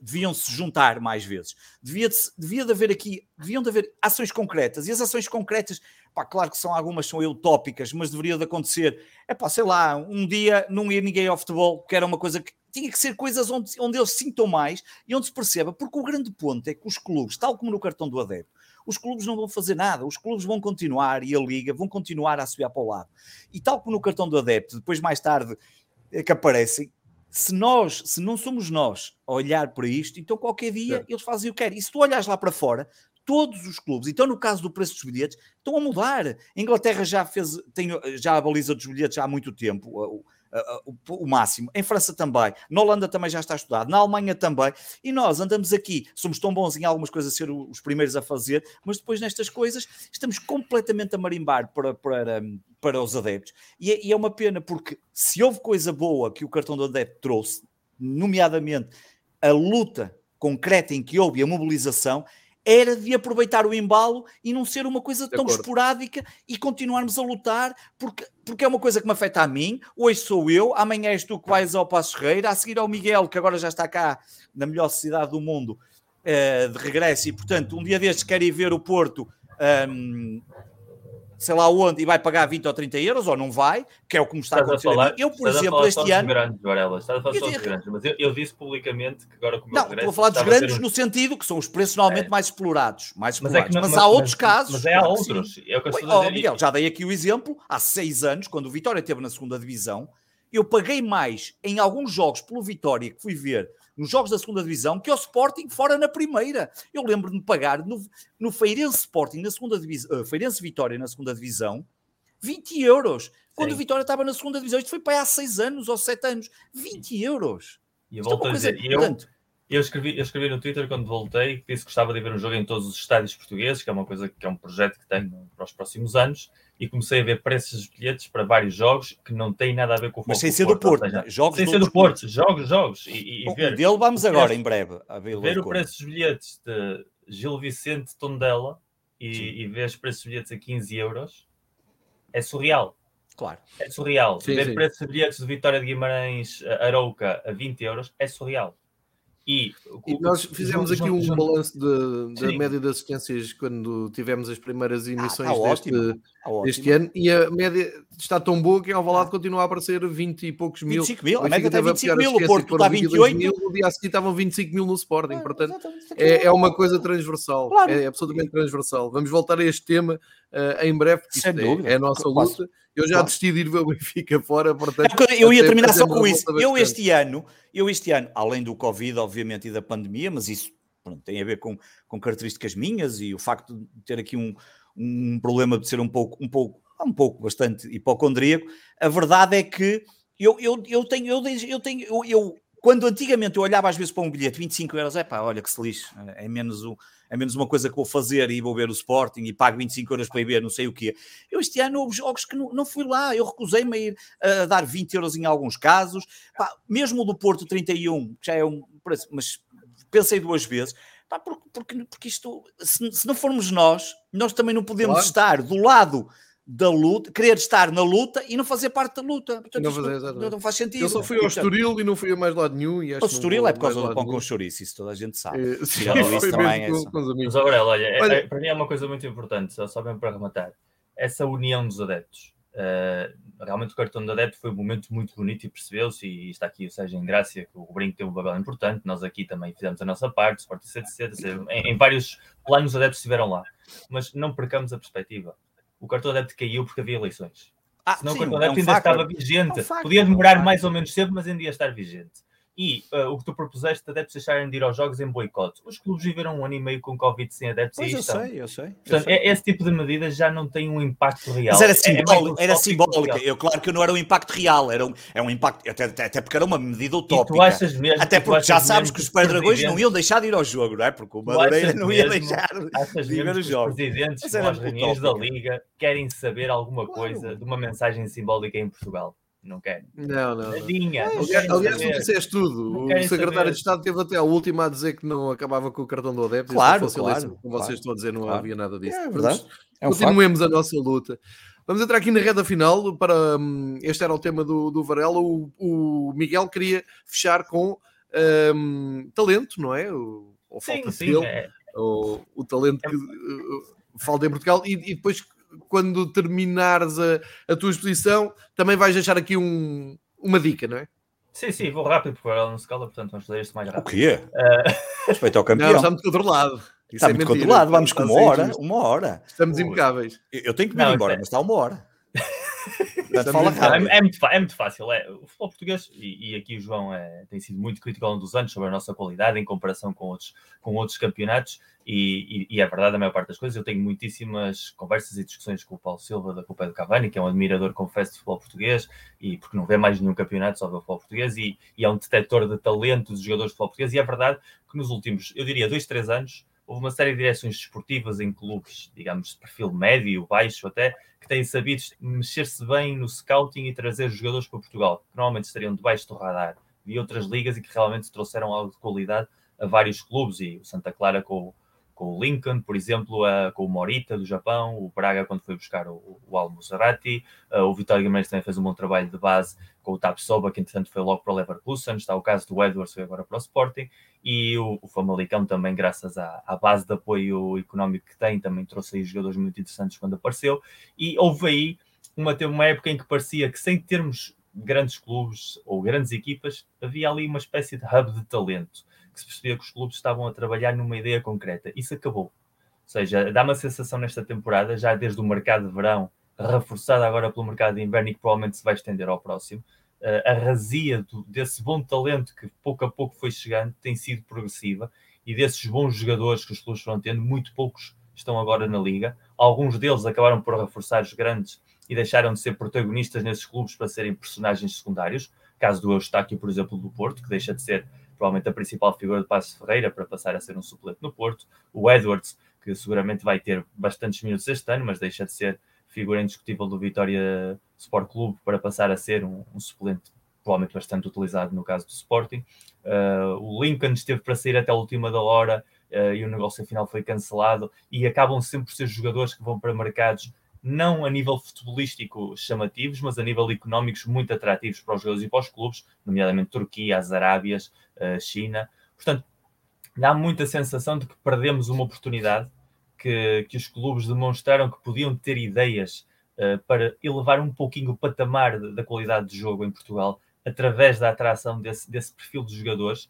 Deviam se juntar mais vezes. Devia, de, devia de haver aqui, deviam de haver ações concretas. E as ações concretas, pá, claro que são algumas são utópicas, mas deveria de acontecer. É pá, sei lá, um dia não ir ninguém ao futebol, que era uma coisa que tinha que ser coisas onde, onde eles sintam mais e onde se perceba, porque o grande ponto é que os clubes, tal como no cartão do adepto, os clubes não vão fazer nada, os clubes vão continuar e a liga vão continuar a subir para o lado. E tal como no cartão do adepto, depois mais tarde é que aparecem, se nós, se não somos nós a olhar para isto, então qualquer dia eles fazem o que querem. E se tu olhas lá para fora, todos os clubes, então no caso do preço dos bilhetes, estão a mudar. A Inglaterra já fez, tem já a baliza dos bilhetes há muito tempo uh, o, o, máximo. Em França também. Na Holanda também já está estudado. Na Alemanha também. E nós andamos aqui, somos tão bons em algumas coisas a ser os primeiros a fazer, mas depois nestas coisas estamos completamente a marimbar para, para, para os adeptos. E é, e é uma pena porque se houve coisa boa que o cartão do adepto trouxe, nomeadamente a luta concreta em que houve a mobilização, era de aproveitar o embalo e não ser uma coisa tão esporádica e continuarmos a lutar, porque, porque é uma coisa que me afeta a mim. Hoje sou eu, amanhã és tu que vais ao Passo Ferreira, a seguir ao Miguel, que agora já está cá na melhor cidade do mundo, uh, de regresso, e portanto, um dia destes quer ir ver o Porto. Um, sei lá onde, e vai pagar 20 ou 30 euros, ou não vai, que é o que me está a acontecer. A falar, eu, por exemplo, este ano. Grandes, Varela, estás a falar só dos grandes, mas eu, eu, disse publicamente que agora como Não, estou a falar dos grandes um... no sentido que são os preços normalmente é. mais explorados. Mais explorados. Mas, é não, mas, mas, há outros mas, casos. Mas é há outros. É o que eu estou a dizer. Oh, Miguel, já dei aqui o exemplo, há seis anos, quando o Vitória esteve na segunda divisão, eu paguei mais em alguns jogos pelo Vitória que fui ver nos jogos da segunda divisão que ao Sporting fora na primeira. Eu lembro de pagar no, no Feirense Sporting na segunda divisão, uh, Feirense Vitória na segunda divisão, 20 euros. Quando Sim. o Vitória estava na segunda divisão, isto foi para aí há 6 anos ou 7 anos. 20 euros. E eu volto é a dizer, portanto, eu, escrevi, eu escrevi no Twitter quando voltei que disse que gostava de ver um jogo em todos os estádios portugueses, que é uma coisa que é um projeto que tenho para os próximos anos, e comecei a ver preços de bilhetes para vários jogos que não têm nada a ver com o Mas sem ser do Porto, seja, jogos sem ser do Porto, jogos, jogos. E, e ver, dele vamos agora, em breve, a ver, ver o preço dos bilhetes de Gil Vicente Tondela e, e ver os preços de bilhetes a 15 euros é surreal. Claro. É surreal. Sim, Ver sim. preços de bilhetes de Vitória de Guimarães Arouca a 20 euros é surreal. E, e nós fizemos aqui um balanço da média de assistências quando tivemos as primeiras ah, emissões ah, tá deste, tá deste ano e a média está tão boa que ao Valado ah. continua a aparecer 20 e poucos mil. 25 mil, a média está 25 mil, o Porto está 28 mil. No dia a seguir estavam 25 mil no Sporting, ah, portanto é, é uma coisa transversal, claro. é absolutamente transversal. Vamos voltar a este tema uh, em breve, porque isto é, é, a nossa luta. Eu já claro. decidi de ir ver o Benfica fora, portanto. É eu ia terminar só com isso. Eu este ano, eu este ano, além do Covid, obviamente, e da pandemia, mas isso pronto, tem a ver com, com características minhas e o facto de ter aqui um, um problema de ser um pouco, um pouco, um pouco bastante hipocondríaco. A verdade é que eu, eu, eu tenho, eu, eu tenho, eu, eu quando antigamente eu olhava às vezes para um bilhete 25 euros, é pá, olha que se lixe, é menos, o, é menos uma coisa que vou fazer e vou ver o Sporting e pago 25 euros para ir ver não sei o quê. Eu este ano houve jogos que não, não fui lá, eu recusei-me a ir a dar 20 euros em alguns casos, pá, mesmo o do Porto 31, que já é um preço, mas pensei duas vezes, pá, porque, porque, porque isto, se, se, não formos nós, nós também não podemos claro. estar do lado da luta, querer estar na luta e não fazer parte da luta. Portanto, não, fazer, não, não, faz sentido. Eu só fui ao Estoril e não fui a mais lado nenhum. E o Estoril é por causa do pão com chouriço, isso toda a gente sabe. É, sim, isso também é. Mas, Aurélio, olha, é, olha. É, para mim é uma coisa muito importante, só, só mesmo para rematar. Essa união dos adeptos. Uh, realmente o cartão de adepto foi um momento muito bonito e percebeu-se, e está aqui o Sérgio Engrácia, que o Brinco teve um papel importante, nós aqui também fizemos a nossa parte, Sport 7 em, em vários planos os adeptos estiveram lá. Mas não percamos a perspectiva o cartão adepto caiu porque havia eleições. Ah, Senão sim, o cartão adepto é um ainda facto. estava vigente. É um Podia demorar mais ou menos cedo, mas ainda ia estar vigente. E uh, o que tu propuseste, adeptos deixarem de ir aos jogos em boicote. Os clubes viveram um ano e meio com Covid sem adeptos pois e eu sei, eu sei. Portanto, eu sei. É, esse tipo de medidas já não tem um impacto real. Mas era, simbólico, é, é era simbólica. Eu, claro que não era um impacto real, era um, é um impacto, até, até, porque era uma medida utópica. Mesmo, até porque já sabes que os Pé-Dragões não iam deixar de ir ao jogo, não é? Porque o Madureira não ia deixar de ir ao jogo. Os presidentes das reuniões da Liga querem saber alguma coisa de uma mensagem simbólica em Portugal não quer. Não, não. Nadinha, não. Aliás, tu disseste tudo. Não o secretário saber. de Estado teve até a última a dizer que não acabava com o cartão do adepto. Claro, claro. Como claro, vocês estão a dizer, não claro. havia nada disso. É verdade. É um continuemos facto. a nossa luta. Vamos entrar aqui na reta final. Para, hum, este era o tema do, do Varela. O, o Miguel queria fechar com um, talento, não é? O, ou sim, falta sim, dele, é. o, o talento que uh, falta em Portugal, e, e, depois, quando terminares a, a tua exposição, também vais deixar aqui um, uma dica, não é? Sim, sim, vou rápido porque ela não se cala, portanto vamos fazer isto mais rápido. O quê? Uh... Respeito ao campeão. Não, está muito controlado. Isso está é muito mentira. controlado, vamos com uma hora, uma hora. Estamos impecáveis. Eu tenho que me ir embora, é... mas está uma hora. Fala é, é, muito, é muito fácil. É, o futebol português, e, e aqui o João é, tem sido muito crítico ao longo dos anos sobre a nossa qualidade em comparação com outros, com outros campeonatos, e, e, e, é verdade a maior parte das coisas. Eu tenho muitíssimas conversas e discussões com o Paulo Silva da Copa do Cavani, que é um admirador, confesso, de futebol português, e porque não vê mais nenhum campeonato, só vê o futebol português, e, e é um detector de talento dos jogadores de futebol português, e é verdade que nos últimos, eu diria, dois, três anos, houve uma série de direções desportivas em clubes, digamos, de perfil médio, baixo até, que têm sabido mexer-se bem no scouting e trazer jogadores para Portugal, que normalmente estariam debaixo do radar de outras ligas e que realmente trouxeram algo de qualidade a vários clubes, e o Santa Clara com, com o Lincoln, por exemplo, uh, com o Morita do Japão, o Braga quando foi buscar o, o Al Musarati, uh, o Vitória Guimarães também fez um bom trabalho de base com o Tapsoba, que entretanto foi logo para o Leverkusen, está o caso do Edwards, foi agora para o Sporting, e o, o Famalicão também, graças à, à, base de apoio económico que tem, também trouxe aí jogadores muito interessantes quando apareceu, e houve aí uma, uma época em que parecia que sem termos grandes clubes ou grandes equipas, havia ali uma espécie de hub de talento que se percebia que os clubes estavam a trabalhar numa ideia concreta. Isso acabou. Ou seja, dá uma sensação nesta temporada, já desde o mercado de verão, reforçada agora pelo mercado de inverno e que provavelmente se vai estender ao próximo, eh, a razia do, desse bom talento que pouco a pouco foi chegando tem sido progressiva e desses bons jogadores que os clubes foram tendo, muito poucos estão agora na liga. Alguns deles acabaram por reforçar os grandes e deixaram de ser protagonistas nesses clubes para serem personagens secundários. Caso do Eustáquio, por exemplo, do Porto, que deixa de ser provavelmente a principal figura de Passos Ferreira para passar a ser um suplente no Porto. O Edwards, que seguramente vai ter bastantes minutos este ano, mas deixa de ser figura indiscutível do Vitória Sport Clube para passar a ser um, um suplente provavelmente bastante utilizado no caso do Sporting. Uh, o Lincoln esteve para sair até a última da hora uh, e o negócio final foi cancelado e acabam sempre por ser jogadores que vão para mercados não a nível futebolístico chamativos, mas a nível económicos muito atrativos para os jogadores e para os clubes, nomeadamente Turquia, as Arábias, China. Portanto, dá muita sensação de que perdemos uma oportunidade que, que os clubes demonstraram que podiam ter ideias uh, para elevar um pouquinho o patamar da qualidade de jogo em Portugal através da atração desse, desse perfil de jogadores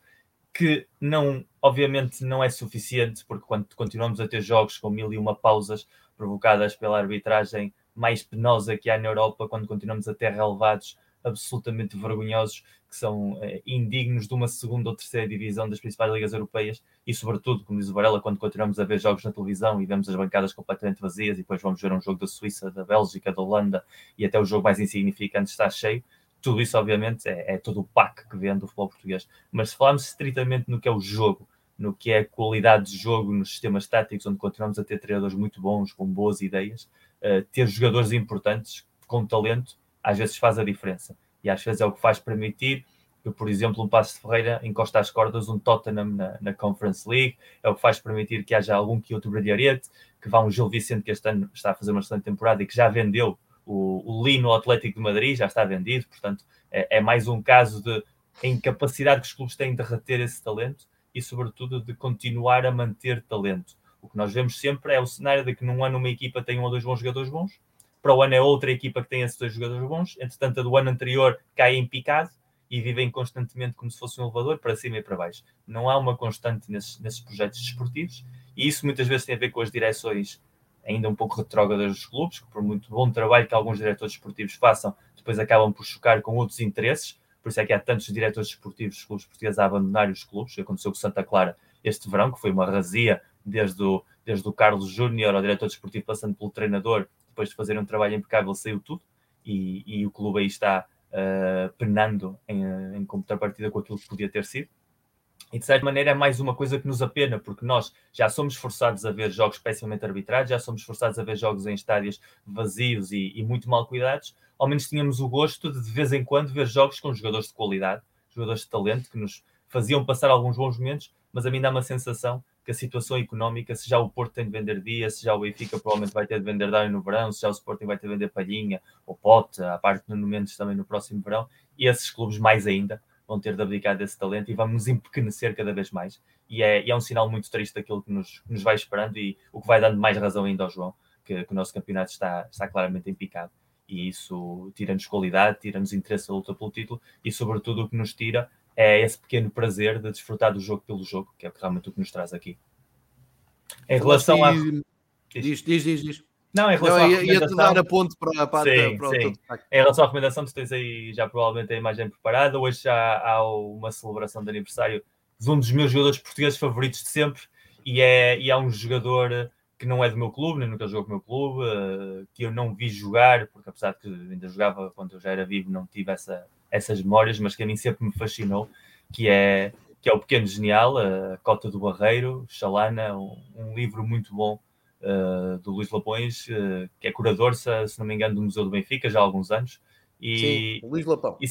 que não, obviamente, não é suficiente, porque quando continuamos a ter jogos com mil e uma pausas, provocadas pela arbitragem mais penosa que há na Europa, quando continuamos a ter relevados absolutamente vergonhosos que são eh, indignos de uma segunda ou terceira divisão das principais ligas europeias e, sobretudo, como diz o Varela, quando continuamos a ver jogos na televisão e vemos as bancadas completamente vazias e depois vamos ver um jogo da Suíça, da Bélgica, da Holanda e até o jogo mais insignificante está cheio, tudo isso, obviamente, é, é todo o pack que vende o futebol português. Mas se falarmos estritamente no que é o jogo, no que é a qualidade de jogo nos sistemas táticos, onde continuamos a ter treinadores muito bons, com boas ideias, uh, ter jogadores importantes, com talento, às vezes faz a diferença. E às vezes é o que faz permitir que, por exemplo, um Passo de Ferreira encosta às cordas um Tottenham na, na, Conference League, é o que faz permitir que haja algum que outro brilharete, que vá um Gil Vicente que este ano está a fazer uma excelente temporada e que já vendeu o, o Lino Atlético de Madrid, já está vendido, portanto é, é mais um caso de incapacidade que os clubes têm de reter esse talento e, sobretudo, de continuar a manter talento. O que nós vemos sempre é o cenário de que num ano uma equipa tem um ou dois bons jogadores bons, para o ano é outra equipa que tem esses dois jogadores bons, entretanto a do ano anterior cai em picado e vivem constantemente como se fosse um elevador para cima e para baixo. Não há uma constante nesses, nesses projetos desportivos e isso muitas vezes tem a ver com as direções ainda um pouco retrógradas dos clubes, que por muito bom trabalho que alguns diretores desportivos façam, depois acabam por chocar com outros interesses, por isso é que há tantos diretores desportivos dos clubes portugueses a abandonarem os clubes. Aconteceu com Santa Clara este verão, que foi uma razia desde o, desde o Carlos Júnior ao diretor desportivo, passando pelo treinador, depois de fazer um trabalho impecável, saiu tudo. E, e o clube aí está uh, penando em, em contrapartida com aquilo que podia ter sido. E de certa maneira é mais uma coisa que nos apena, porque nós já somos forçados a ver jogos pessimamente arbitrados, já somos forçados a ver jogos em estádios vazios e, e muito mal cuidados, ao menos tínhamos o gosto de de vez em quando ver jogos com jogadores de qualidade, jogadores de talento, que nos faziam passar alguns bons momentos, mas a mim dá uma sensação que a situação económica, se já o Porto tem de vender dia, se já o Benfica provavelmente vai ter de vender Dário no verão, se já o Sporting vai ter de vender Palhinha ou Pote, a parte Nuno Mendes também no próximo verão, e esses clubes mais ainda vão ter de abdicar desse talento e vamos empequenecer cada vez mais. E é, e é um sinal muito triste daquilo que nos, nos vai esperando e o que vai dando mais razão ainda ao João, que, que o nosso campeonato está, está claramente empicado. E isso tira-nos qualidade, tira-nos interesse na luta pelo título e, sobretudo, o que nos tira é esse pequeno prazer de desfrutar do jogo pelo jogo, que é realmente o que nos traz aqui. Em relação a. Diz, diz, diz, diz. Não, em relação Não, ia, ia-te dar a ponto para, para, Sim, para o sim. Em relação à recomendação, tu tens aí já provavelmente a imagem preparada. Hoje já há uma celebração de aniversário de um dos meus jogadores portugueses favoritos de sempre e é, e é um jogador que não é do meu clube, nem nunca jogou com o meu clube, eh, que eu não vi jogar, porque apesar de que ainda jogava quando eu já era vivo, não tive essa, essas memórias, mas que a mim sempre me fascinou, que é, que é o Pequeno Genial, a Cota do Barreiro, Xalana, um, um livro muito bom uh, do Luís Lapões, uh, que é curador, se, se, não me engano, do Museu do Benfica, já há alguns anos. E, Sim, Luís Lapão. E,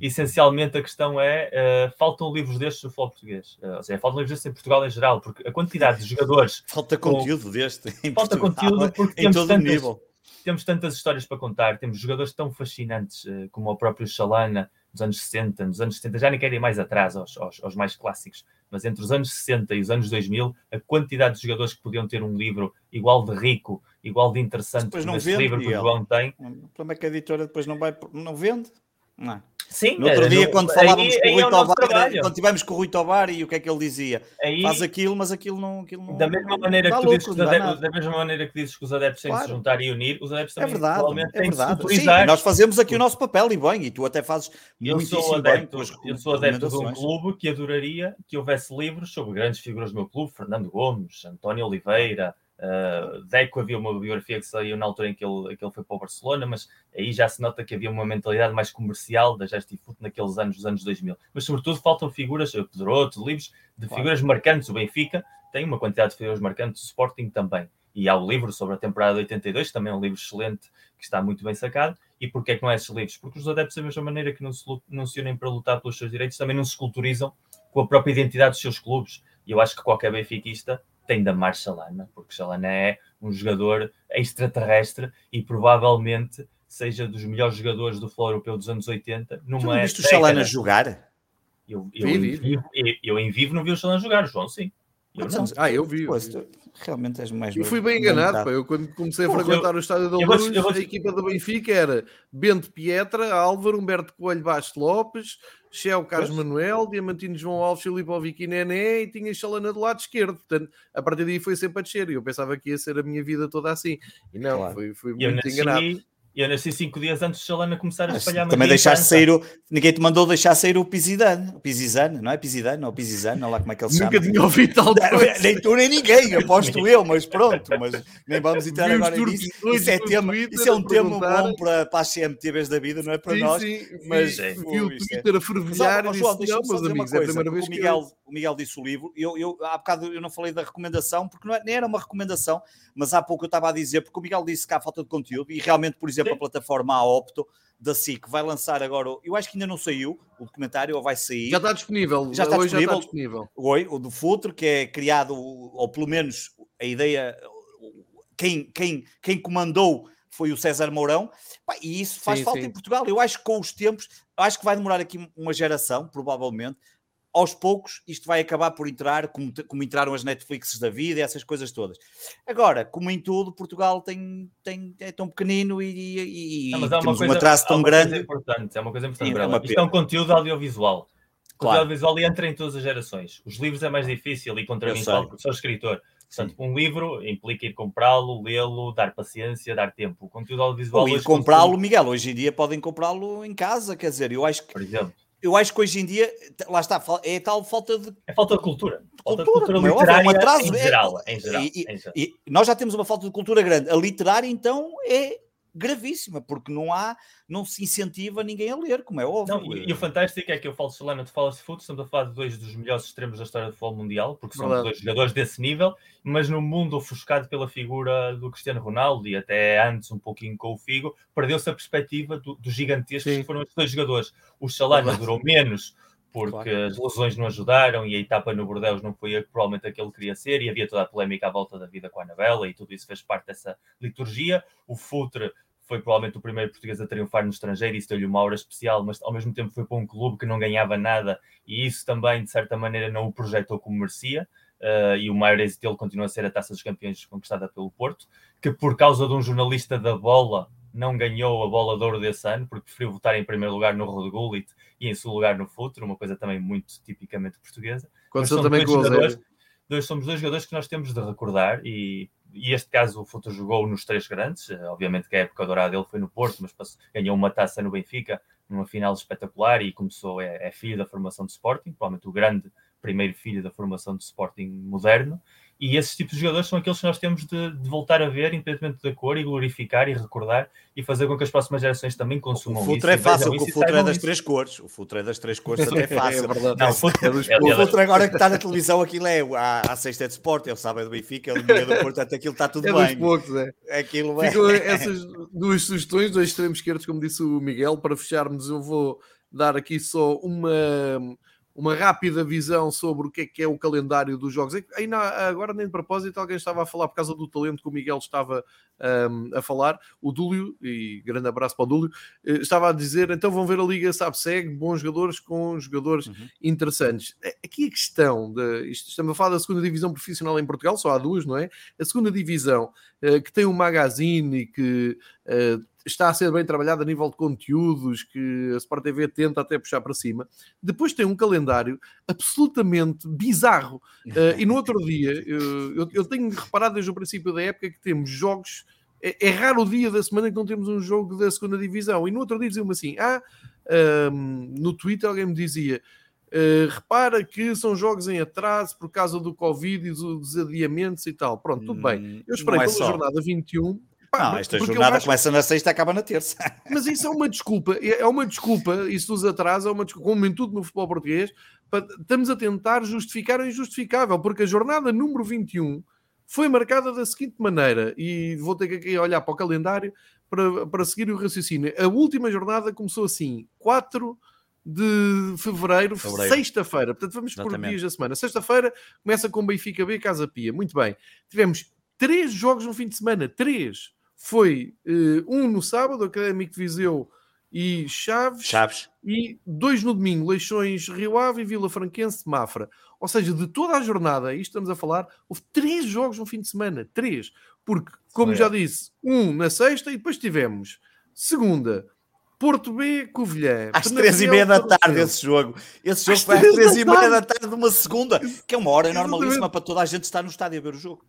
essencialmente a questão é uh, faltam livros destes no futebol português. Uh, ou seja, faltam livros destes em Portugal em geral, porque a quantidade de jogadores. Falta conteúdo com... deste. Em falta Portugal, conteúdo porque em temos todo tantas, nível. Temos tantas histórias para contar, temos jogadores tão fascinantes uh, como o próprio Chalana nos anos 60, nos anos 70, já nem querem ir mais atrás aos, aos, aos, mais clássicos, mas entre os anos 60 e os anos 2000, a quantidade de jogadores que podiam ter um livro igual de rico, igual de interessante como não esse vende, livro que o. João tem. O problema é que a editora depois não vai, não vende. Não é? Sim, No outro é, dia, quando aí- falávamos com aí o Rui é Tobar, quando tivemos com o Rui Tobar, e o que é que ele dizia? Aí- Faz aquilo, mas aquilo não. Aquilo não Da mesma maneira que dizes que adeptos, da mesma maneira que dizes que os adeptos têm de se Claro. juntar e unir, os adeptos É também verdade, provavelmente é têm de se verdade. Sim, utilizar. nós fazemos aqui o nosso papel e bem, e tu até fazes Eu sou, bem adepto, com as eu sou adepto de um clube que adoraria que houvesse livros sobre grandes figuras do meu clube, Fernando Gomes, António Oliveira, uh, Deco havia uma biografia que saiu na altura em que ele, que ele foi para o Barcelona, mas aí já se nota que havia uma mentalidade mais comercial da Gestifut naqueles anos, dos anos 2000. Mas sobretudo faltam figuras, eh, Pedroto, livros de Claro. figuras marcantes. O Benfica tem uma quantidade de figuras marcantes, o Sporting também. E há o livro sobre a temporada de 82, que também é um livro excelente, que está muito bem sacado. E porquê é que não é esses livros? Porque os adeptos, da mesma maneira que não se, não se unem para lutar pelos seus direitos, também não se culturizam com a própria identidade dos seus clubes. E eu acho que qualquer benfiquista tem de amar Chalana, porque Chalana é um jogador extraterrestre e provavelmente seja dos melhores jogadores do futebol europeu dos anos 80. Tu Numa não viste o. Chalana jogar? Eu, eu, Vi, em vi. vivo, eu, eu em vivo não vi o Chalana jogar, João, sim. Eu não. Ah, eu vi. eu Pois, vi. tu realmente és mais Eu fui bem enganado, pá. Eu quando comecei a frequentar o Estádio da eu vou- Luz, eu vou- a equipa do Benfica era Bento Pietra, Álvaro, Humberto Coelho Bastos Lopes, Chel Carlos Pois. Manuel, Diamantino João Alves, Filipe e Nené e tinha Chalana do lado esquerdo. Portanto, a partir daí foi sempre a descer e eu pensava que ia ser a minha vida toda assim. E não, Claro. foi Eu muito enganado. nasci, eu nasci cinco dias antes de Chalana começar a Mas espalhar também deixaste sair o. Ninguém te mandou deixar sair o Pisidano. O Pisizano, não é Pisidano? Ou Pisizano, olha lá como é que ele se Nunca chama. tinha ouvido tal coisa. Nem tu nem ninguém, aposto eu, mas pronto, mas nem vamos entrar agora nisso. Isso é, tema, Twitter isso é um tema bom para, para as CMTVs da vida, não é para Sim, nós. sim, mas- vi, Ui, vi o é- Twitter a Mas, fervilhar e disse, não, só meus uma amigos, é a coisa, primeira vez o que Miguel, o Miguel disse o livro, eu, eu, há bocado eu não falei da recomendação, porque não é- nem era uma recomendação, mas há pouco eu estava a dizer, porque o Miguel disse que há falta de conteúdo, e realmente, por exemplo, Sim. a plataforma A Opto, da SIC, vai lançar agora, eu acho que ainda não saiu o documentário, ou vai sair, Já está disponível. Já está Hoje já está disponível? disponível. Oi, o do Futre, que é criado, ou pelo menos a ideia, quem, quem, quem comandou foi o César Mourão, e isso faz Sim, falta sim. em Portugal. Eu acho que com os tempos, acho que vai demorar aqui uma geração, provavelmente. Aos poucos, isto vai acabar por entrar, como, como entraram as Netflixes da vida essas coisas todas. Agora, como em tudo, Portugal tem, tem, é tão pequenino e, e- Não, temos coisa- um atraso tão grande. importante, é uma coisa importante. Sim, é uma Isto é um conteúdo audiovisual. O conteúdo Claro. audiovisual entra em todas as gerações. Os livros é mais difícil e contra mim falo porque sou escritor. Portanto, um livro implica ir comprá-lo, lê-lo, dar paciência, dar tempo. O conteúdo audiovisual Ou ir comprá-lo, Miguel. Hoje em dia podem comprá-lo em casa, quer dizer, eu acho que por exemplo. Eu acho que hoje em dia, lá está, é tal falta de. É falta de cultura. Falta Cultura, de como é cultura óbvio, é um literária atraso, em é- geral. Em geral, e- em geral. E nós já temos uma falta de cultura grande. A literária, então, é gravíssima, porque não há, não se incentiva ninguém a ler, como é óbvio. Não, e, e o fantástico é que eu falo de Solana, tu falas de futebol, estamos a falar de dois dos melhores extremos da história do futebol mundial, porque são Verdade. dois jogadores desse nível, mas no mundo ofuscado pela figura do Cristiano Ronaldo e até antes um pouquinho com o Figo, perdeu-se a perspectiva do, dos gigantescos Sim. que foram estes dois jogadores. O Verdade. durou menos porque Claro. as lesões não ajudaram e a etapa no Bordeaux não foi a- provavelmente a que ele queria ser e havia toda a polémica à volta da vida com a Anabela e tudo isso fez parte dessa liturgia. O Futre foi provavelmente o primeiro português a triunfar no estrangeiro, isso deu-lhe uma aura especial, mas ao mesmo tempo foi para um clube que não ganhava nada e isso também, de certa maneira, não o projetou como merecia. Uh, e o maior êxito dele continua a ser a Taça dos Campeões conquistada pelo Porto, que por causa de um jornalista da bola não ganhou a bola de ouro desse ano, porque preferiu votar em primeiro lugar no Rod Gullit e em segundo lugar no Futuro, uma coisa também muito tipicamente portuguesa. Aconteceu também com o dois, somos dois jogadores que nós temos de recordar e, e este caso o Futo jogou nos três grandes, obviamente que a época dourada dele foi no Porto, mas passou, ganhou uma taça no Benfica, numa final espetacular e começou, é, é filho da formação de Sporting, provavelmente o grande primeiro filho da formação de Sporting moderno, e esses tipos de jogadores são aqueles que nós temos de, de, voltar a ver, independentemente da cor, e glorificar e recordar e fazer com que as próximas gerações também consumam o futre isso. é fácil, o futre é das isso. três cores. O futre é das três cores, até é fácil. é. Não, o futre, é o futre agora que está na televisão, aquilo é a, a sexta é de Sport, ele sabe é do Benfica, ele é do Portanto, aquilo está tudo é bem. poucos, é. Aquilo é. Ficam essas duas sugestões, dois extremos esquerdos, como disse o Miguel, para fecharmos, eu vou dar aqui só uma uma rápida visão sobre o que é que é o calendário dos jogos. Ainda agora, nem de propósito, alguém estava a falar por causa do talento que o Miguel estava um, a falar. O Dúlio, e grande abraço para o Dúlio, eh, estava a dizer: então vão ver a Liga Sabe Segue, bons jogadores com jogadores uhum. interessantes. Aqui a questão, de, isto, estamos a falar da segunda divisão profissional em Portugal, só há duas, não é? A segunda divisão, uh, que tem um magazine e que. Está a ser bem trabalhado a nível de conteúdos que a Sport TV tenta até puxar para cima. Depois tem um calendário absolutamente bizarro. Uh, e no outro dia, eu, eu, tenho reparado desde o princípio da época que temos jogos. É, é, raro o dia da semana que não temos um jogo da segunda divisão. E no outro dia diziam-me assim: ah, um, no Twitter alguém me dizia. Uh, repara que são jogos em atraso por causa do Covid e dos adiamentos e tal. Pronto, tudo bem. Hum, eu esperei é pela só. jornada 21 Pá, não, esta jornada acho... começa na sexta e acaba na terça. Mas isso é uma desculpa, é, é uma desculpa, isso nos atrasa, é uma desculpa, como em tudo no futebol português, estamos a tentar justificar o injustificável, porque a jornada número 21 foi marcada da seguinte maneira, e vou ter que olhar para o calendário para, para seguir o raciocínio. A última jornada começou assim, 4 de fevereiro, fevereiro. sexta-feira. Portanto, vamos Exatamente. por dias da semana. Sexta-feira começa com Benfica B, Casa Pia. Muito bem. Tivemos três jogos no fim de semana. Três foi uh, um no sábado, Académico de Viseu e Chaves, Chaves, e dois no domingo, Leixões, Rio Ave e Vila Franquense, Mafra. Ou seja, de toda a jornada, isto estamos a falar, houve três jogos no fim de semana, três. Porque, como já disse, um na sexta e depois tivemos segunda, Porto B, Covilhã. Às três e meia da tarde esse jogo. Esse jogo às foi às três e meia da tarde de uma segunda, que é uma hora normalíssima para toda a gente estar no estádio a ver o jogo.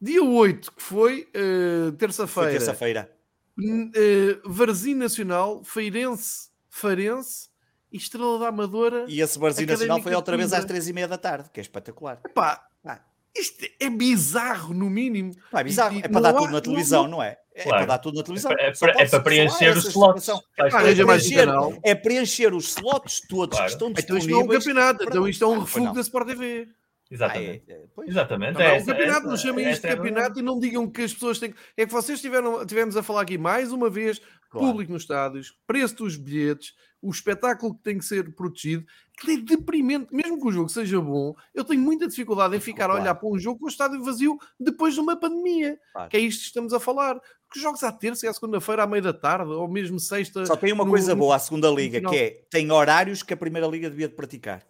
Dia 8, que foi uh, terça-feira. Terça-feira. Uh, Varzim Nacional, Feirense, Farense e Estrela da Amadora. E esse Varzim Nacional foi outra vez às três e meia da tarde, que é espetacular. Epá, ah. isto é bizarro, no mínimo. Não é bizarro, e, é para dar tudo na televisão, não, é? É claro. para dar tudo na televisão. É, para, é para preencher os slots. É, para preencher, é preencher os slots todos claro. que estão disponíveis. Então isto não é um campeonato, então isto é um refúgio da Sport TV. Exatamente. Ah, é, é, Exatamente. Não, é, o campeonato, não chamem isto de campeonato e não digam que as pessoas têm. É que vocês tiveram, tivemos a falar aqui mais uma vez: claro. público nos estádios, preço dos bilhetes, o espetáculo que tem que ser protegido, que é deprimente, mesmo que o jogo seja bom, eu tenho muita dificuldade em ficar claro. a olhar para um jogo com o estádio vazio depois de uma pandemia. Claro. Que é isto que estamos a falar. Que jogos à terça e à segunda-feira, à meia da tarde, ou mesmo sexta. Só tem uma no, coisa boa, a segunda liga, que é tem horários que a primeira liga devia de praticar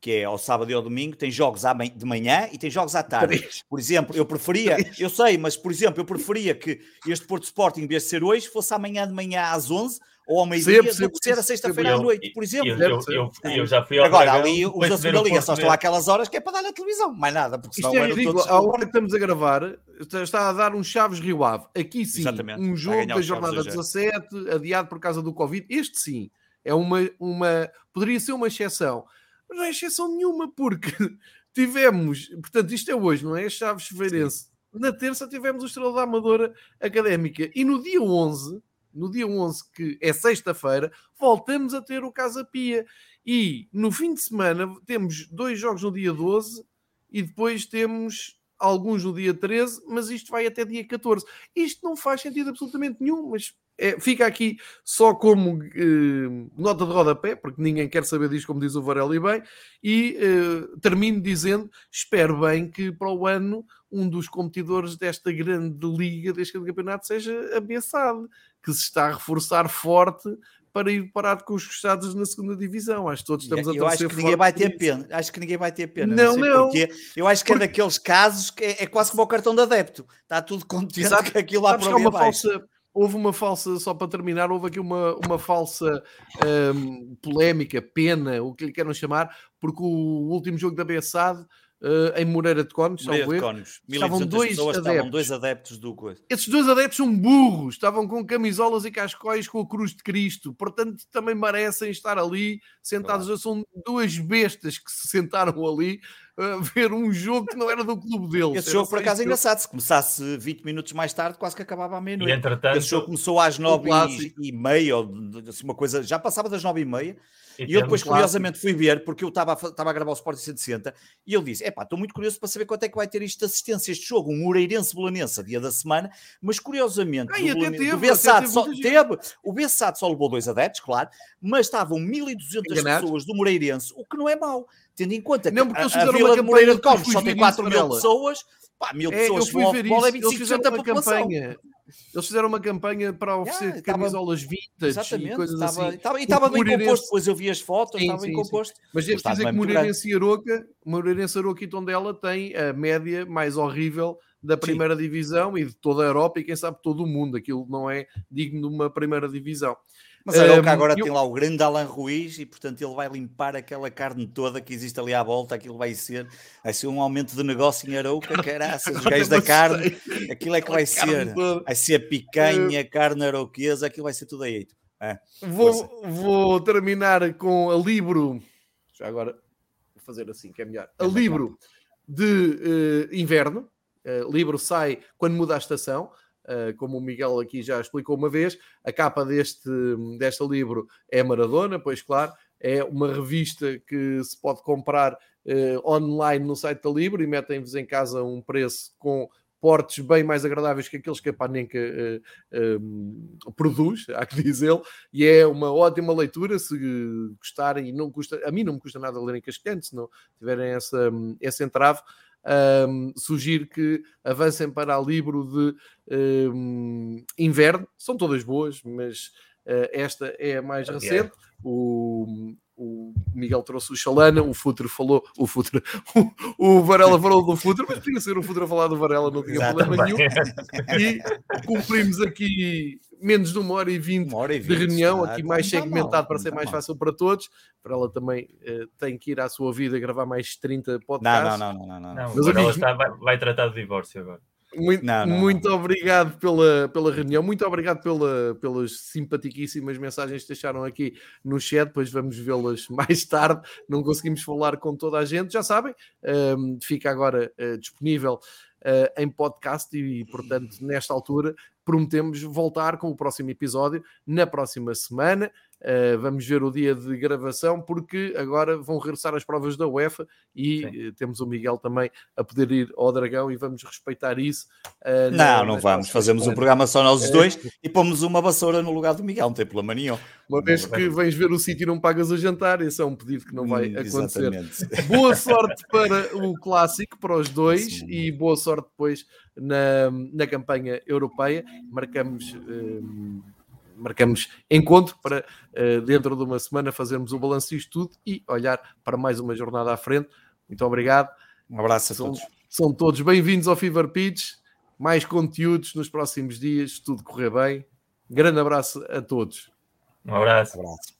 que é ao sábado e ao domingo, tem jogos de manhã e tem jogos à tarde. Por exemplo, eu preferia, eu sei, mas por exemplo, eu preferia que este Porto Sporting, em vez de ser hoje, fosse amanhã de manhã às 11 ou ao meio-dia, do que ser a sexta-feira à noite, por exemplo. Eu, eu, eu, eu já fui ao Agora, ali os da segunda liga só estão àquelas horas que é para dar na televisão, mais nada. Porque Isto é ridículo. A hora que estamos a gravar, está a dar um Chaves Rio Ave. Aqui sim, Exatamente. um jogo da jornada 17, adiado por causa do Covid. Este sim, é uma, uma poderia ser uma exceção mas não é exceção nenhuma, porque tivemos, portanto, isto é hoje, não é? Chaves Feirense. Na terça tivemos o Estrela da Amadora Académica e no dia 11, no dia 11, que é sexta-feira, voltamos a ter o Casa Pia. E no fim de semana temos dois jogos no dia 12 e depois temos alguns no dia 13, mas isto vai até dia 14. Isto não faz sentido absolutamente nenhum, mas é, fica aqui só como eh, nota de rodapé, porque ninguém quer saber disto, como diz o Varela e bem, e eh, termino dizendo: espero bem que para o ano um dos competidores desta grande liga, deste campeonato, seja a Bessade, que se está a reforçar forte para ir parar com os gostados na segunda divisão. Acho que todos estamos a Eu acho que ninguém vai ter pena. Acho que ninguém vai ter pena. Não, não. não. Porque eu acho que é daqueles casos que é, é, quase como o cartão de adepto. Está tudo contente Exato. que aquilo lá para uma falsa Houve uma falsa, só para terminar, houve aqui uma, uma falsa um, polémica, pena, o que lhe queiram chamar, porque o último jogo da Bessade Uh, em Moreira de Conos, Moreira de Conos. estavam dois adeptos. estavam dois adeptos do coisa. Esses dois adeptos são burros, estavam com camisolas e cascóis com a cruz de Cristo, portanto também merecem estar ali sentados. Claro. São duas bestas que se sentaram ali a ver um jogo que não era do clube deles. Esse jogo, por acaso, é engraçado. Se começasse 20 minutos mais tarde, quase que acabava à meia-noite. Entretanto, Esse jogo começou às 9 e meia, ou assim, uma coisa, já passava das 9 e meia. E, eu depois, curiosamente, fui ver, porque eu estava a gravar o Sport 160, e ele disse: Epá, estou muito curioso para saber quanto é que vai ter isto de assistência, este jogo, um Moreirense-Bolonense, dia da semana, mas curiosamente, Ai, o, teve, o Bessat só, teve, o Bessat só levou dois adeptos, claro, mas estavam 1200 pessoas do Moreirense, o que não é mau, tendo em conta que não, porque a, a Vila de Moreira de Covos só tem 4 mil pessoas, pá, mil é, pessoas é, futebol é 25% da população. Campanha. Eles fizeram uma campanha para oferecer yeah, camisolas vintage e coisas estava, assim. Estava, e estava bem composto, depois eu vi as fotos, sim, estava sim, bem composto. Sim. Mas devo dizer que Moreirense e Aroca, Moreirense, Aroca e Tondela têm a média mais horrível da primeira divisão e de toda a Europa e quem sabe todo o mundo. Aquilo não é digno de uma primeira divisão. Mas a Aroca um, agora eu... tem lá o grande Alan Ruiz e portanto ele vai limpar aquela carne toda que existe ali à volta, aquilo vai ser, vai ser um aumento de negócio em Arouca, caraças, os gajos da carne, aquilo é que vai ser, vai ser picanha, carne aroquesa, aquilo vai ser tudo aí. É, vou, vou terminar com a Libro, já agora vou fazer assim que é melhor, a é Libro de uh, inverno, uh, Libro sai quando muda a estação, como o Miguel aqui já explicou uma vez, a capa deste, deste livro é Maradona, pois claro, é uma revista que se pode comprar uh, online no site da Libro e metem-vos em casa um preço com portes bem mais agradáveis que aqueles que a Panenka uh, produz, há que dizê-lo, e é uma ótima leitura se gostarem, e não custa, a mim não me custa nada ler em cascante, se não tiverem essa, esse entrave, um, sugiro que avancem para a livro de um, inverno. São todas boas, mas uh, esta é a mais recente. O, o Miguel trouxe o Chalana, o Futre falou, o Futre, o, o Varela falou do Futre, mas podia ser o Futre a falar do Varela, não tinha problema nenhum. E cumprimos aqui menos de uma hora e vinte de reunião, aqui mais segmentado para ser mais fácil para todos. Para ela também uh, tem que ir à sua vida gravar mais 30 podcasts. Não, não, não, não. não, não. não está, vai, vai tratar de divórcio agora. Muito, não, não, muito não. obrigado pela, pela reunião, muito obrigado pela, pelas simpaticíssimas mensagens que deixaram aqui no chat. Depois vamos vê-las mais tarde. Não conseguimos falar com toda a gente, já sabem. Um, fica agora uh, disponível uh, em podcast e, portanto, nesta altura, prometemos voltar com o próximo episódio na próxima semana. Uh, vamos ver o dia de gravação, porque agora vão regressar as provas da UEFA e uh, temos o Miguel também a poder ir ao Dragão e vamos respeitar isso. Uh, não, não vamos. Fazemos um programa só nós os dois e pomos uma vassoura no lugar do Miguel, não tem problema nenhum. Uma vez que vens ver o sítio e não pagas o jantar, esse é um pedido que não vai hum, acontecer. Boa sorte para o clássico, para os dois, Sim. e boa sorte depois na, na campanha europeia. Marcamos marcamos encontro para uh, dentro de uma semana fazermos o balanço disto tudo e olhar para mais uma jornada à frente. Muito obrigado. Um abraço a são, todos. São todos bem-vindos ao Fever Pitch. Mais conteúdos nos próximos dias, se tudo correr bem. Grande abraço a todos. Um abraço. Um abraço.